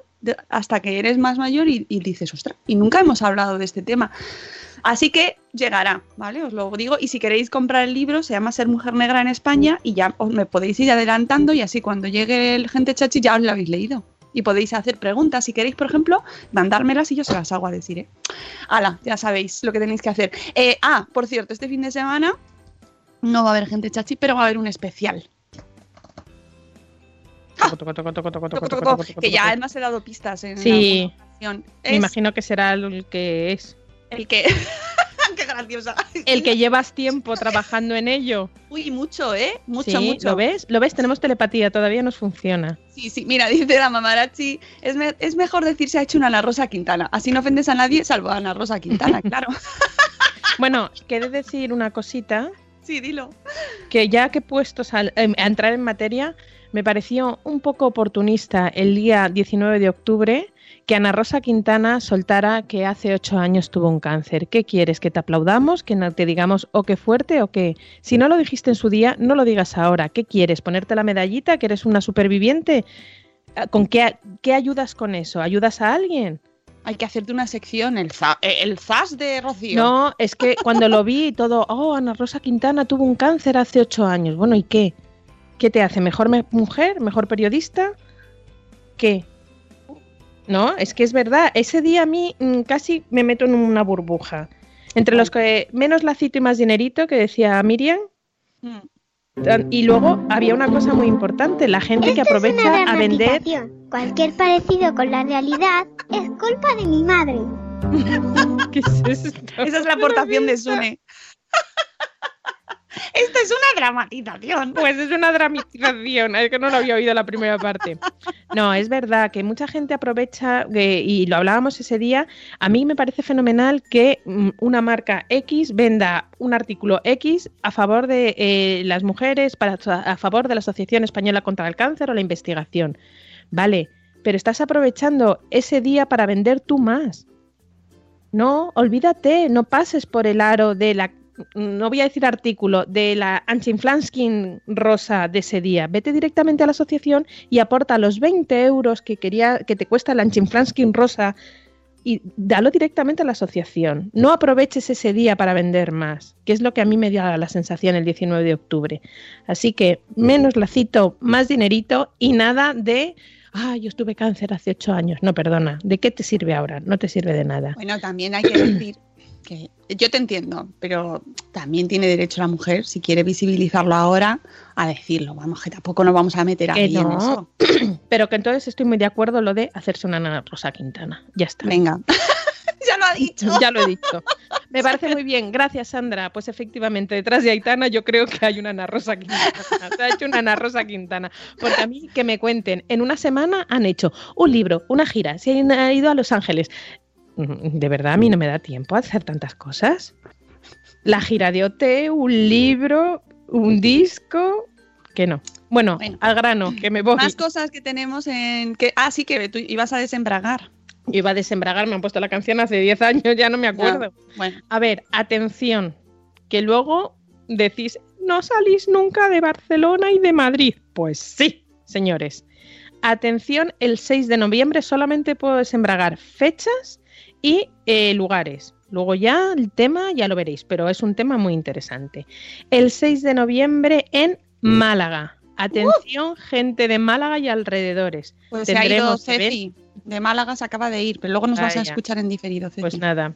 hasta que eres más mayor y, y dices, ostras, y nunca hemos hablado de este tema. Así que llegará, ¿vale? Os lo digo. Y si queréis comprar el libro, se llama Ser Mujer Negra en España y ya os me podéis ir adelantando y así cuando llegue el gente chachi ya os lo habéis leído. Y podéis hacer preguntas. Si queréis, por ejemplo, mandármelas y yo se las hago a decir, ¿eh? Hala, ya sabéis lo que tenéis que hacer. Eh, ah, por cierto, este fin de semana no va a haber gente chachi, pero va a haber un especial. Toco, toco, toco, toco, toco, Toco, toco, toco, toco, toco, que ya además he dado pistas en Sí. Me Es imagino que será el que es. el que. Qué graciosa. El que llevas tiempo trabajando en ello. Uy, mucho, ¿eh? Mucho, Sí, mucho. ¿Lo ves? ¿Lo ves? Tenemos telepatía, todavía nos funciona. Sí, sí, mira, dice la mamarachi, es, me- es mejor decir se ha hecho una Ana Rosa Quintana. Así no ofendes a nadie, salvo a Ana Rosa Quintana, claro. Bueno, quiere decir una cosita, Sí, dilo. que ya que puestos al- em, a entrar en materia, me pareció un poco oportunista el día 19 de octubre que Ana Rosa Quintana soltara que hace ocho años tuvo un cáncer. ¿Qué quieres? ¿Que te aplaudamos? ¿Que te digamos o qué fuerte o qué? Si no lo dijiste en su día, no lo digas ahora. ¿Qué quieres? ¿Ponerte la medallita? ¿Que eres una superviviente? Ah, ¿Con qué, qué ayudas con eso? ¿Ayudas a alguien? Hay que hacerte una sección, el, za- eh, el zas de Rocío. No, es que cuando lo vi y todo, oh, Ana Rosa Quintana tuvo un cáncer hace ocho años. Bueno, ¿y qué? ¿Qué te hace? ¿Mejor me- mujer? ¿Mejor periodista? ¿Qué? No, es que es verdad. Ese día a mí mm, casi me meto en una burbuja. Entre los que menos lacito y más dinerito, que decía Miriam. Mm. Y luego había una cosa muy importante, la gente que Esto es una aprovecha a vender... Cualquier parecido con la realidad es culpa de mi madre. ¿Qué es esto? Esa es la aportación de Sune. Esto es una dramatización. Pues es una dramatización, es que no lo había oído la primera parte. No, es verdad que mucha gente aprovecha, que- y lo hablábamos ese día, a mí me parece fenomenal que mm, una marca X venda un artículo X a favor de eh, las mujeres, a favor de la Asociación Española contra el Cáncer o la investigación. Vale, pero estás aprovechando ese día para vender tú más. No, olvídate, no pases por el aro de la, no voy a decir artículo, de la Anchinflanskin rosa de ese día. Vete directamente a la asociación y aporta los 20 euros que, quería, que te cuesta la Anchinflanskin rosa y dalo directamente a la asociación. No aproveches ese día para vender más, que es lo que a mí me dio la sensación el 19 de octubre. Así que menos lacito, más dinerito y nada de... Ah, yo estuve cáncer hace ocho años. No, perdona. ¿De qué te sirve ahora? No te sirve de nada. Bueno, también hay que decir que yo te entiendo, pero también tiene derecho la mujer, si quiere visibilizarlo ahora, a decirlo. Vamos, que tampoco nos vamos a meter Que ahí en no. eso. Pero que entonces estoy muy de acuerdo lo de hacerse una Ana Rosa Quintana. Ya está. Venga. ya lo ha dicho. Ya lo he dicho. Me parece muy bien. Gracias, Sandra. Pues efectivamente, detrás de Aitana yo creo que hay una Ana Rosa Quintana. Se ha hecho una Ana Rosa Quintana. Porque a mí que me cuenten, en una semana han hecho un libro, una gira, se han ido a Los Ángeles. De verdad, a mí no me da tiempo a hacer tantas cosas. La gira de OT, un libro, un disco, que no. Bueno, Bueno. al grano, que me voy. Más cosas que tenemos en... Que, ah, sí, que tú ibas a desembragar. Yo iba a desembragar, me han puesto la canción hace 10 años, ya no me acuerdo. Bueno, A ver, atención, que luego decís, no salís nunca de Barcelona y de Madrid. Pues sí, señores. Atención, el 6 de noviembre solamente puedo desembragar fechas y eh, lugares. Luego ya el tema ya lo veréis, pero es un tema muy interesante. El 6 de noviembre en Málaga. Atención, gente de Málaga y alrededores. pues se ha ido Tendremos Ceci. De Málaga se acaba de ir, pero luego nos vas a escuchar en diferido, Ceci. Pues nada.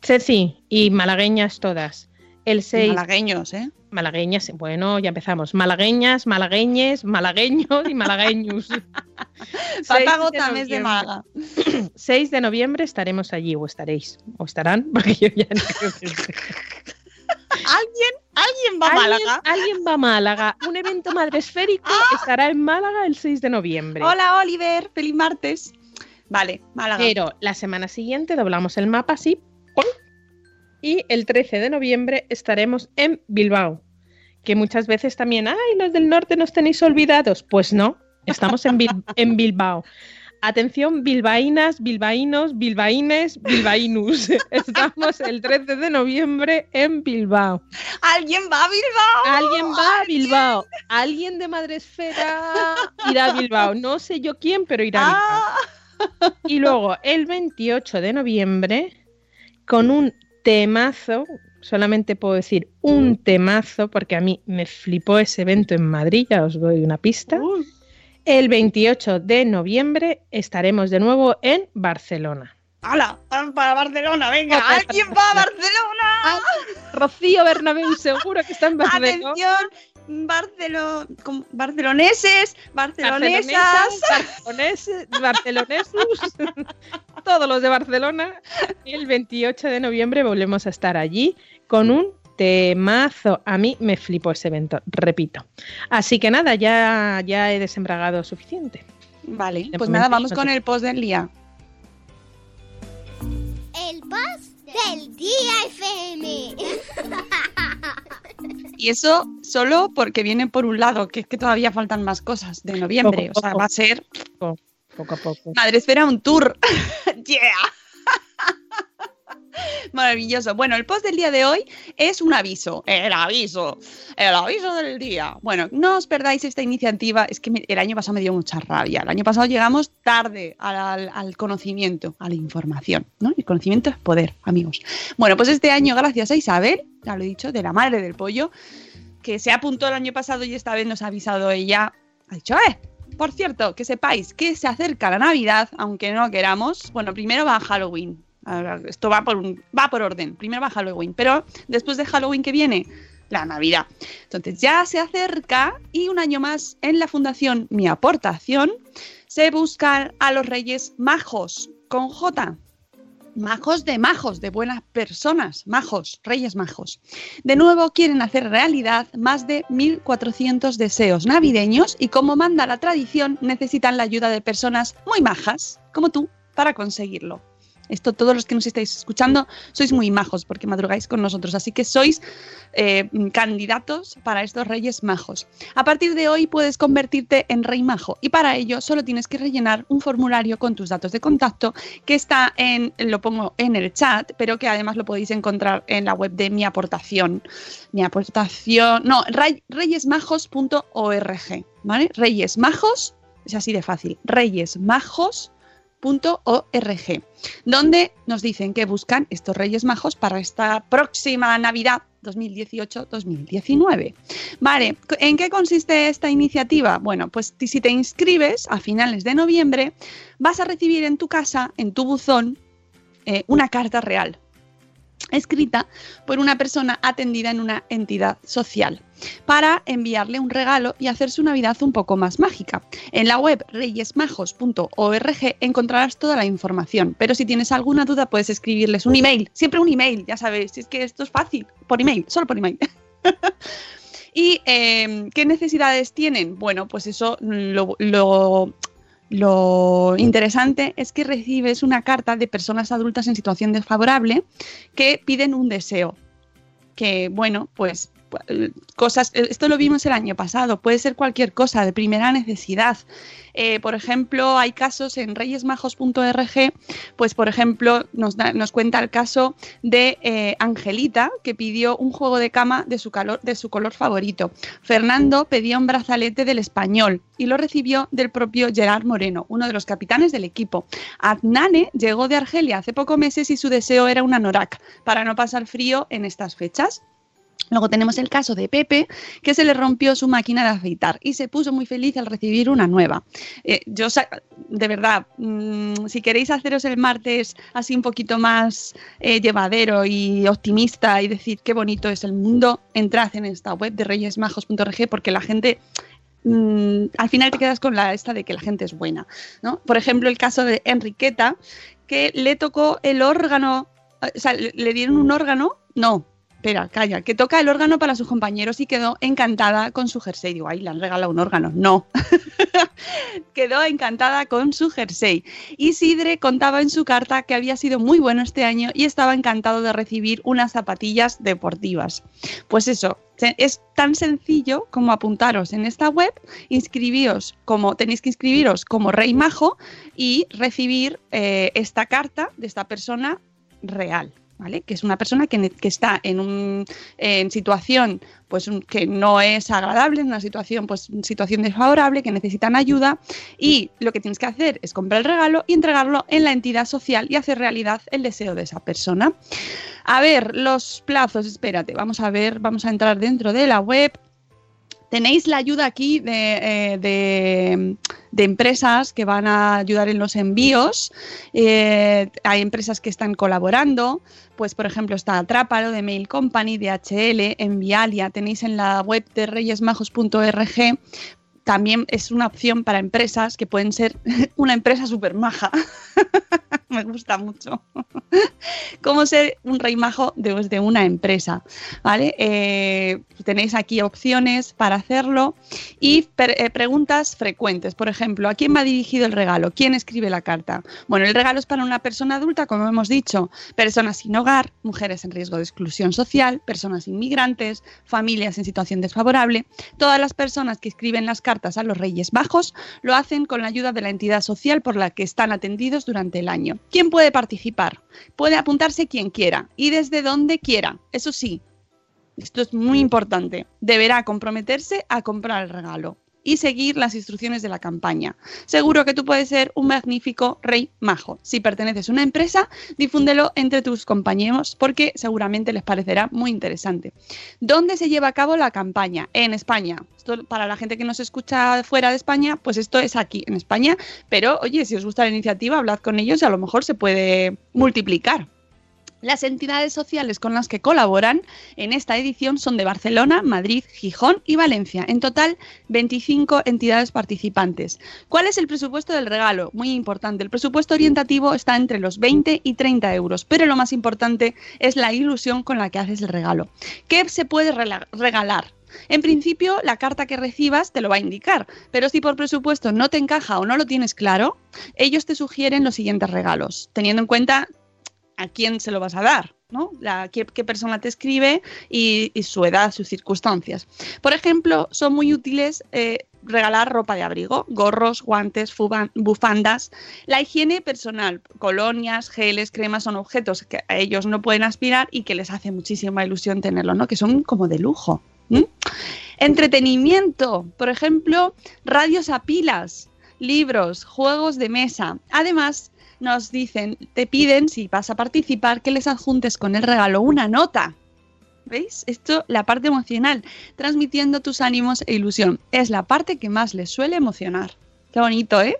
Ceci y malagueñas todas. El 6 Malagueños, ¿eh? Malagueñas, bueno, ya empezamos. Malagueñas, malagueñes, malagueños y malagueños. Pátago 6 de también de noviembre. Málaga. 6 de noviembre estaremos allí, o estaréis, o estarán, porque yo ya no creo que. ¿Alguien? ¿Alguien va a ¿Alguien, Málaga? alguien va a Málaga. Un evento madresférico estará en Málaga el 6 de noviembre. Hola, Oliver. Feliz martes. Vale, Málaga. Pero la semana siguiente doblamos el mapa así. Y el 13 de noviembre estaremos en Bilbao. Que muchas veces también, ay, los del norte nos tenéis olvidados. Pues no, estamos en, Bil- en Bilbao. Atención, bilbaínas, bilbaínos, bilbaínes, bilbaínus. Estamos el 13 de noviembre en Bilbao. ¿Alguien va a Bilbao? Alguien va a Bilbao. Alguien de Madresfera irá a Bilbao. No sé yo quién, pero irá a Bilbao. Ah, Y luego el 28 de noviembre, con un temazo, solamente puedo decir un temazo, porque a mí me flipó ese evento en Madrid, ya os doy una pista. El 28 de noviembre estaremos de nuevo en Barcelona. ¡Hala! Para Barcelona, venga. ¿Alguien va a Barcelona? Rocío Bernabéu seguro que está en Barcelona. Atención, Barcelo... barceloneses, barcelonesas, Barcelonesas, barceloneses, barcelonesus, todos los de Barcelona. El 28 de noviembre volvemos a estar allí con un temazo. A mí me flipó ese evento, repito. Así que nada, ya, ya he desembragado suficiente. Vale, De pues nada, vamos no con el post del día. El post del día FM. Y eso solo porque viene por un lado, que es que todavía faltan más cosas de noviembre. Poco, o sea, poco. va a ser Poco, poco a poco. Madre Esfera un tour. ¡Yeah! Maravilloso. Bueno, el post del día de hoy es un aviso. El aviso. El aviso del día. Bueno, no os perdáis esta iniciativa. Es que el año pasado me dio mucha rabia. El año pasado llegamos tarde al- al conocimiento, a la información. ¿no? El conocimiento es poder, amigos. Bueno, pues este año, gracias a Isabel, ya lo he dicho, de la madre del pollo, que se apuntó el año pasado y esta vez nos ha avisado ella. Ha dicho, ¡eh! Por cierto, que sepáis que se acerca la Navidad, aunque no queramos. Bueno, primero va Halloween. Esto va por, un- va por orden. Primero va Halloween, pero después de Halloween que viene, la Navidad. Entonces ya se acerca y un año más en la Fundación Mi Aportación se buscan a los Reyes Majos con J. Majos de majos, de buenas personas, majos, reyes majos. De nuevo quieren hacer realidad más de 1.400 deseos navideños y como manda la tradición necesitan la ayuda de personas muy majas, como tú, para conseguirlo. Esto todos los que nos estáis escuchando sois muy majos porque madrugáis con nosotros, así que sois eh, candidatos para estos reyes majos. A partir de hoy puedes convertirte en rey majo y para ello solo tienes que rellenar un formulario con tus datos de contacto que está en, lo pongo en el chat, pero que además lo podéis encontrar en la web de mi aportación. Mi aportación, no, rey- reyesmajos.org, ¿vale? Reyes Majos, es así de fácil, reyesmajos.org, donde nos dicen que buscan estos Reyes Majos para esta próxima Navidad 2018-2019. Vale, ¿en qué consiste esta iniciativa? Bueno, pues si te inscribes a finales de noviembre, vas a recibir en tu casa, en tu buzón, eh, una carta real, escrita por una persona atendida en una entidad social, para enviarle un regalo y hacer su Navidad un poco más mágica. En la web reyesmajos.org encontrarás toda la información, pero si tienes alguna duda puedes escribirles un email, siempre un email, ya sabéis, es que esto es fácil, por email, solo por email. ¿Y eh, qué necesidades tienen? Bueno, pues eso lo, lo- lo interesante es que recibes una carta de personas adultas en situación desfavorable que piden un deseo. Que bueno, pues cosas, eh, esto lo vimos el año pasado, puede ser cualquier cosa de primera necesidad. Eh, por ejemplo, hay casos en reyesmajos.org, pues por ejemplo nos, nos cuenta el caso de eh, Angelita, que pidió un juego de cama de su, de su color favorito. Fernando pedía un brazalete del español y lo recibió del propio Gerard Moreno, uno de los capitanes del equipo. Adnane llegó de Argelia hace pocos meses y su deseo era un anorak para no pasar frío en estas fechas. Luego tenemos el caso de Pepe, que se le rompió su máquina de afeitar y se puso muy feliz al recibir una nueva. Eh, yo, de verdad, mm, si queréis haceros el martes así un poquito más eh, llevadero y optimista y decir qué bonito es el mundo, entrad en esta web de reyesmajos.org porque la gente mm, al final te quedas con la esta de que la gente es buena. ¿no? Por ejemplo, el caso de Enriqueta, que le tocó el órgano, o sea, le dieron un órgano, no. Espera, calla, que toca el órgano para sus compañeros y quedó encantada con su jersey. Digo, ay, le han regalado un órgano. No. quedó encantada con su jersey. Isidre contaba en su carta que había sido muy bueno este año y estaba encantado de recibir unas zapatillas deportivas. Pues eso, es tan sencillo como apuntaros en esta web, inscribíos como tenéis que inscribiros como Rey Majo y recibir eh, esta carta de esta persona real. ¿Vale? Que es una persona que, que está en un en situación pues que no es agradable, en una situación pues situación desfavorable, que necesitan ayuda y lo que tienes que hacer es comprar el regalo y entregarlo en la entidad social y hacer realidad el deseo de esa persona. A ver, los plazos, espérate, vamos a ver, vamos a entrar dentro de la web. Tenéis la ayuda aquí de, eh, de- de empresas que van a ayudar en los envíos. Eh, hay empresas que están colaborando. Pues, por ejemplo, está Atrápalo de Mail Company, DHL, Envialia. Tenéis en la web de reyesmajos.org. También es una opción para empresas que pueden ser una empresa súper maja. Me gusta mucho. ¿Cómo ser un rey majo desde una empresa? ¿Vale? Eh, tenéis aquí opciones para hacerlo y eh, preguntas frecuentes. Por ejemplo, ¿a quién va dirigido el regalo? ¿Quién escribe la carta? Bueno, el regalo es para una persona adulta, como hemos dicho, personas sin hogar, mujeres en riesgo de exclusión social, personas inmigrantes, familias en situación desfavorable. Todas las personas que escriben las cartas a los Reyes Bajos lo hacen con la ayuda de la entidad social por la que están atendidos durante el año. ¿Quién puede participar? Puede apuntarse quien quiera y desde donde quiera. Eso sí, esto es muy importante. Deberá comprometerse a comprar el regalo y seguir las instrucciones de la campaña. Seguro que tú puedes ser un magnífico rey majo. Si perteneces a una empresa, difúndelo entre tus compañeros porque seguramente les parecerá muy interesante. ¿Dónde se lleva a cabo la campaña? En España. Para la gente que nos escucha fuera de España, pues esto es aquí, en España. Pero oye, si os gusta la iniciativa, hablad con ellos y a lo mejor se puede multiplicar. Las entidades sociales con las que colaboran en esta edición son de Barcelona, Madrid, Gijón y Valencia. En total, 25 entidades participantes. ¿Cuál es el presupuesto del regalo? Muy importante. El presupuesto orientativo está entre los 20 y 30 euros, pero lo más importante es la ilusión con la que haces el regalo. ¿Qué se puede regalar? En principio, la carta que recibas te lo va a indicar, pero si por presupuesto no te encaja o no lo tienes claro, ellos te sugieren los siguientes regalos, teniendo en cuenta a quién se lo vas a dar, ¿no? La, qué, persona te escribe y, su edad, sus circunstancias. Por ejemplo, son muy útiles eh, regalar ropa de abrigo, gorros, guantes, bufandas. La higiene personal, colonias, geles, cremas son objetos que a ellos no pueden aspirar y que les hace muchísima ilusión tenerlo, ¿no? Que son como de lujo. Entretenimiento, por ejemplo, radios a pilas, libros, juegos de mesa. Además, nos dicen, te piden, si vas a participar, que les adjuntes con el regalo una nota. ¿Veis? Esto, la parte emocional, transmitiendo tus ánimos e ilusión. Es la parte que más les suele emocionar. Qué bonito, ¿eh?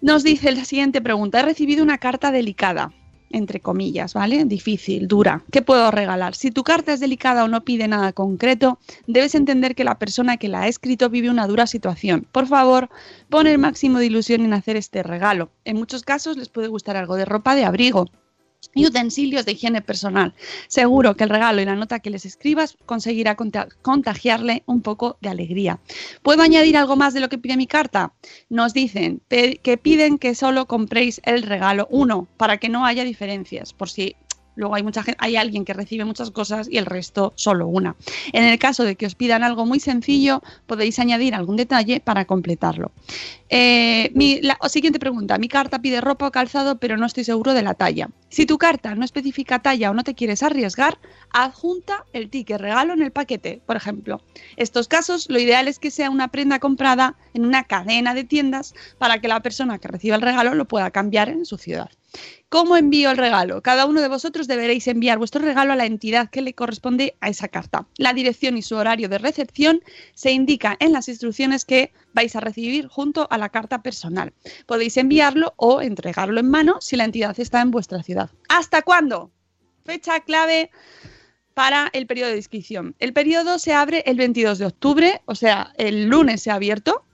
Nos dice la siguiente pregunta. He recibido una carta delicada, entre comillas, ¿vale? Difícil, dura. ¿Qué puedo regalar? Si tu carta es delicada o no pide nada concreto, debes entender que la persona que la ha escrito vive una dura situación. Por favor, pon el máximo de ilusión en hacer este regalo. En muchos casos les puede gustar algo de ropa de abrigo, y utensilios de higiene personal. Seguro que el regalo y la nota que les escribas conseguirá conta- contagiarle un poco de alegría. ¿Puedo añadir algo más de lo que pide mi carta? Nos dicen que piden que solo compréis el regalo uno para que no haya diferencias, por si luego hay mucha gente, hay alguien que recibe muchas cosas y el resto solo una. En el caso de que os pidan algo muy sencillo, podéis añadir algún detalle para completarlo. Eh, mi, la siguiente pregunta. Mi carta pide ropa o calzado, pero no estoy seguro de la talla. Si tu carta no especifica talla o no te quieres arriesgar, adjunta el ticket regalo en el paquete, por ejemplo. Estos casos, lo ideal es que sea una prenda comprada en una cadena de tiendas para que la persona que reciba el regalo lo pueda cambiar en su ciudad. ¿Cómo envío el regalo? Cada uno de vosotros deberéis enviar vuestro regalo a la entidad que le corresponde a esa carta. La dirección y su horario de recepción se indica en las instrucciones que vais a recibir junto a la carta personal. Podéis enviarlo o entregarlo en mano si la entidad está en vuestra ciudad. ¿Hasta cuándo? Fecha clave para el periodo de inscripción. El periodo se abre el 22 de octubre, o sea, el lunes se ha abierto.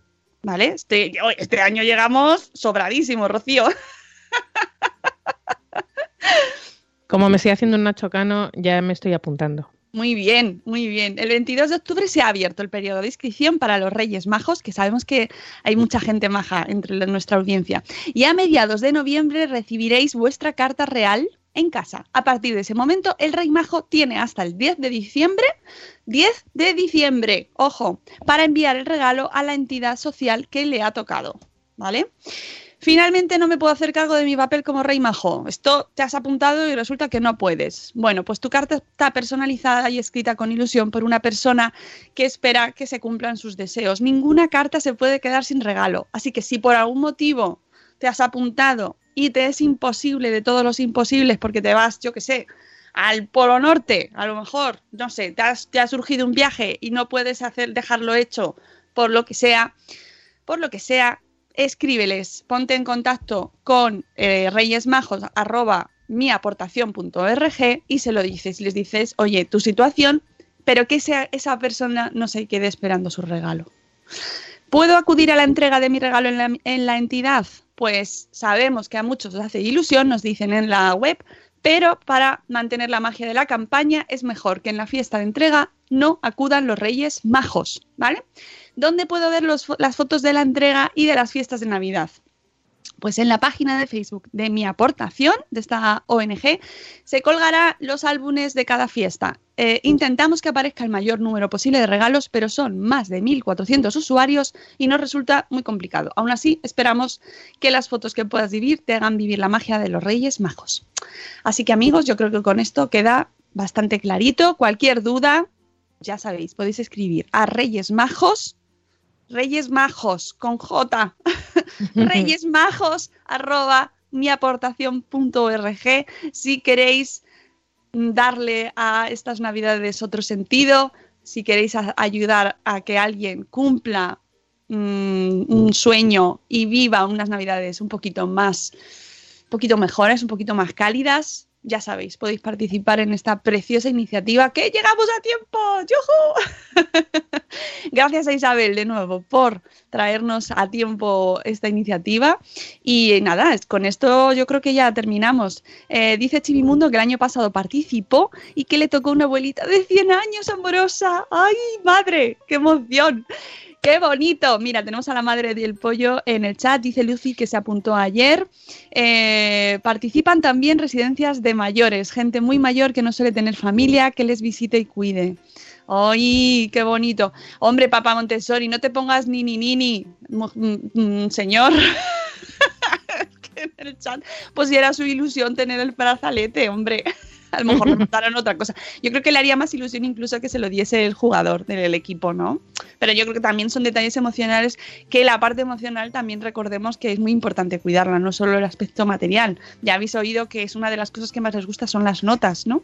¿Vale? Este, este año llegamos sobradísimo, Rocío. Como me estoy haciendo un Nacho Cano, ya me estoy apuntando. Muy bien, muy bien. El 22 de octubre se ha abierto el periodo de inscripción para los Reyes Majos, que sabemos que hay mucha gente maja entre nuestra audiencia. Y a mediados de noviembre recibiréis vuestra carta real en casa. A partir de ese momento, el Rey Majo tiene hasta el 10 de diciembre, 10 de diciembre, ojo, para enviar el regalo a la entidad social que le ha tocado, ¿vale? Finalmente no me puedo hacer cargo de mi papel como rey majo. Esto te has apuntado y resulta que no puedes. Bueno, pues tu carta está personalizada y escrita con ilusión por una persona que espera que se cumplan sus deseos. Ninguna carta se puede quedar sin regalo. Así que si por algún motivo te has apuntado y te es imposible de todos los imposibles porque te vas, yo qué sé, al Polo Norte, a lo mejor, no sé, te, has- te ha surgido un viaje y no puedes hacer, dejarlo hecho por lo que sea, por lo que sea, escríbeles, ponte en contacto con eh, reyesmajos arroba miaportación.org y se lo dices, les dices, oye, tu situación, pero que sea, esa persona no se quede esperando su regalo. ¿Puedo acudir a la entrega de mi regalo en la, en la entidad? pues sabemos que a muchos os hace ilusión, nos dicen en la web, pero para mantener la magia de la campaña es mejor que en la fiesta de entrega no acudan los Reyes Majos, ¿vale? ¿Dónde puedo ver las fotos de la entrega y de las fiestas de Navidad? Pues en la página de Facebook de mi aportación, de esta ONG, se colgará los álbumes de cada fiesta. Eh, intentamos que aparezca el mayor número posible de regalos, pero son más de 1.400 usuarios y nos resulta muy complicado. Aún así, esperamos que las fotos que puedas vivir te hagan vivir la magia de los Reyes Majos. Así que amigos, yo creo que con esto queda bastante clarito. Cualquier duda, ya sabéis, podéis escribir a Reyes Majos, Reyes Majos con J, Reyes Majos arroba miaportación.org si queréis darle a estas navidades otro sentido, si queréis a- ayudar a que alguien cumpla mm, un sueño y viva unas navidades un poquito más, un poquito mejores, un poquito más cálidas, ya sabéis, podéis participar en esta preciosa iniciativa que llegamos a tiempo. ¡Yujú! Gracias a Isabel de nuevo por traernos a tiempo esta iniciativa. Y nada, es- con esto yo creo que ya terminamos. Eh, dice Chivimundo que el año pasado participó y que le tocó una abuelita de 100 años amorosa. ¡Ay, madre! ¡Qué emoción! ¡Qué bonito! Mira, tenemos a la madre del pollo en el chat. Dice Lucy que se apuntó ayer. Eh, participan también residencias de mayores, gente muy mayor que no suele tener familia, que les visite y cuide. ¡Ay, qué bonito! Hombre, papá Montessori, no te pongas ni ni ni ni, mm, mm, señor. en el chat, pues era su ilusión tener el brazalete, hombre. A lo mejor mandaron otra cosa. Yo creo que le haría más ilusión incluso que se lo diese el jugador del equipo, ¿no? Pero yo creo que también son detalles emocionales que la parte emocional también recordemos que es muy importante cuidarla, no solo el aspecto material. Ya habéis oído que es una de las cosas que más les gusta son las notas, ¿no?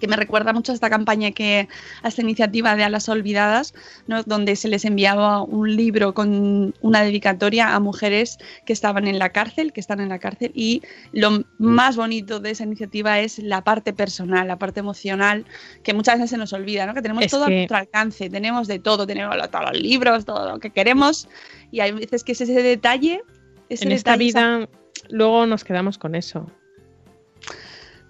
Que me recuerda mucho a esta campaña que a esta iniciativa de Alas Olvidadas, ¿no? donde se les enviaba un libro con una dedicatoria a mujeres que estaban en la cárcel, que están en la cárcel, y lo más bonito de esa iniciativa es la parte personal, la parte emocional, que muchas veces se nos olvida, ¿no? que tenemos Es todo a nuestro alcance, tenemos de todo, tenemos todos los libros, todo lo que queremos, y hay veces que es ese detalle, ese en esta esa- vida luego nos quedamos con eso.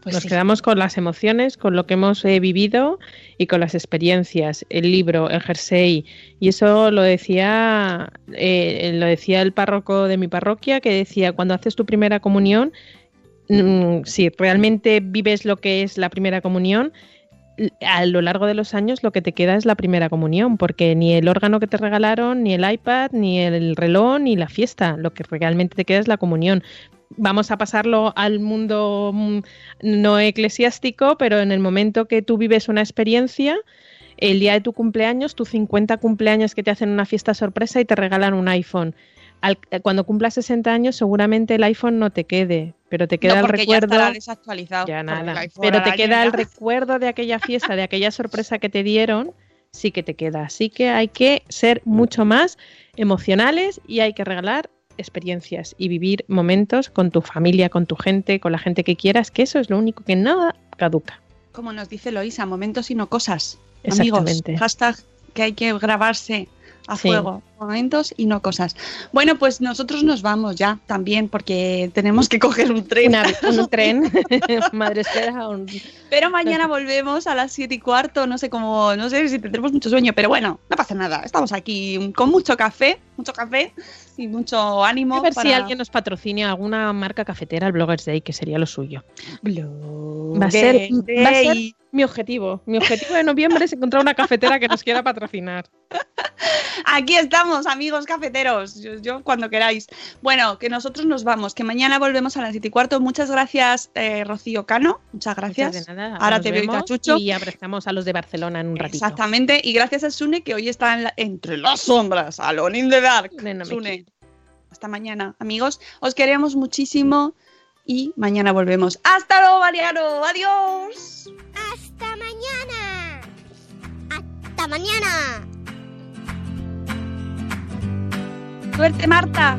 Pues nos sí. quedamos con las emociones, con lo que hemos eh, vivido y con las experiencias, el libro, el jersey. Y eso lo decía, eh, lo decía el párroco de mi parroquia, que decía, cuando haces tu primera comunión, mm, si realmente vives lo que es la primera comunión, a lo largo de los años lo que te queda es la primera comunión, porque ni el órgano que te regalaron, ni el iPad, ni el reloj, ni la fiesta, lo que realmente te queda es la comunión. Vamos a pasarlo al mundo mm, no eclesiástico, pero en el momento que tú vives una experiencia, el día de tu cumpleaños, tu 50 cumpleaños que te hacen una fiesta sorpresa y te regalan un iPhone. Al- eh, cuando cumplas 60 años, seguramente el iPhone no te quede, pero te queda no, el porque recuerdo. ya desactualizado. Ya nada. Pero te queda el recuerdo de aquella fiesta, de aquella sorpresa que te dieron, sí que te queda. Así que hay que ser mucho más emocionales y hay que regalar experiencias y vivir momentos con tu familia, con tu gente, con la gente que quieras, que eso es lo único que nada caduca. Como nos dice Loisa, momentos y no cosas. Amigos, hashtag que hay que grabarse a Sí. fuego. Momentos y no cosas. Bueno, pues nosotros nos vamos ya también porque tenemos que coger un tren. Una- un tren, madre espera, un- Pero mañana volvemos a las 7 y cuarto. No sé cómo, no sé si tendremos mucho sueño, pero bueno, no pasa nada. Estamos aquí con mucho café, mucho café y mucho ánimo. a ver si alguien nos patrocina alguna marca cafetera, el Bloggers Day, que sería lo suyo. Blue Va a ser, Day, va a ser. Mi objetivo. Mi objetivo de noviembre es encontrar una cafetera que nos quiera patrocinar. Aquí estamos, amigos cafeteros. Yo, yo cuando queráis. Bueno, que nosotros nos vamos, que mañana volvemos a las 7 y cuarto. Muchas gracias, eh, Rocío Cano. Muchas gracias. Muchas de nada. Ahora Nos te veo vemos achucho. Y abrazamos a los de Barcelona en un ratito. Exactamente. Y gracias a Sune, que hoy está en la- entre las sombras, Alone in the Dark. No Sune. Hasta mañana, amigos. Os queremos muchísimo y mañana volvemos. ¡Hasta luego, Mariano! ¡Adiós! ¡Hasta mañana! ¡Hasta mañana! ¡Suerte, Marta!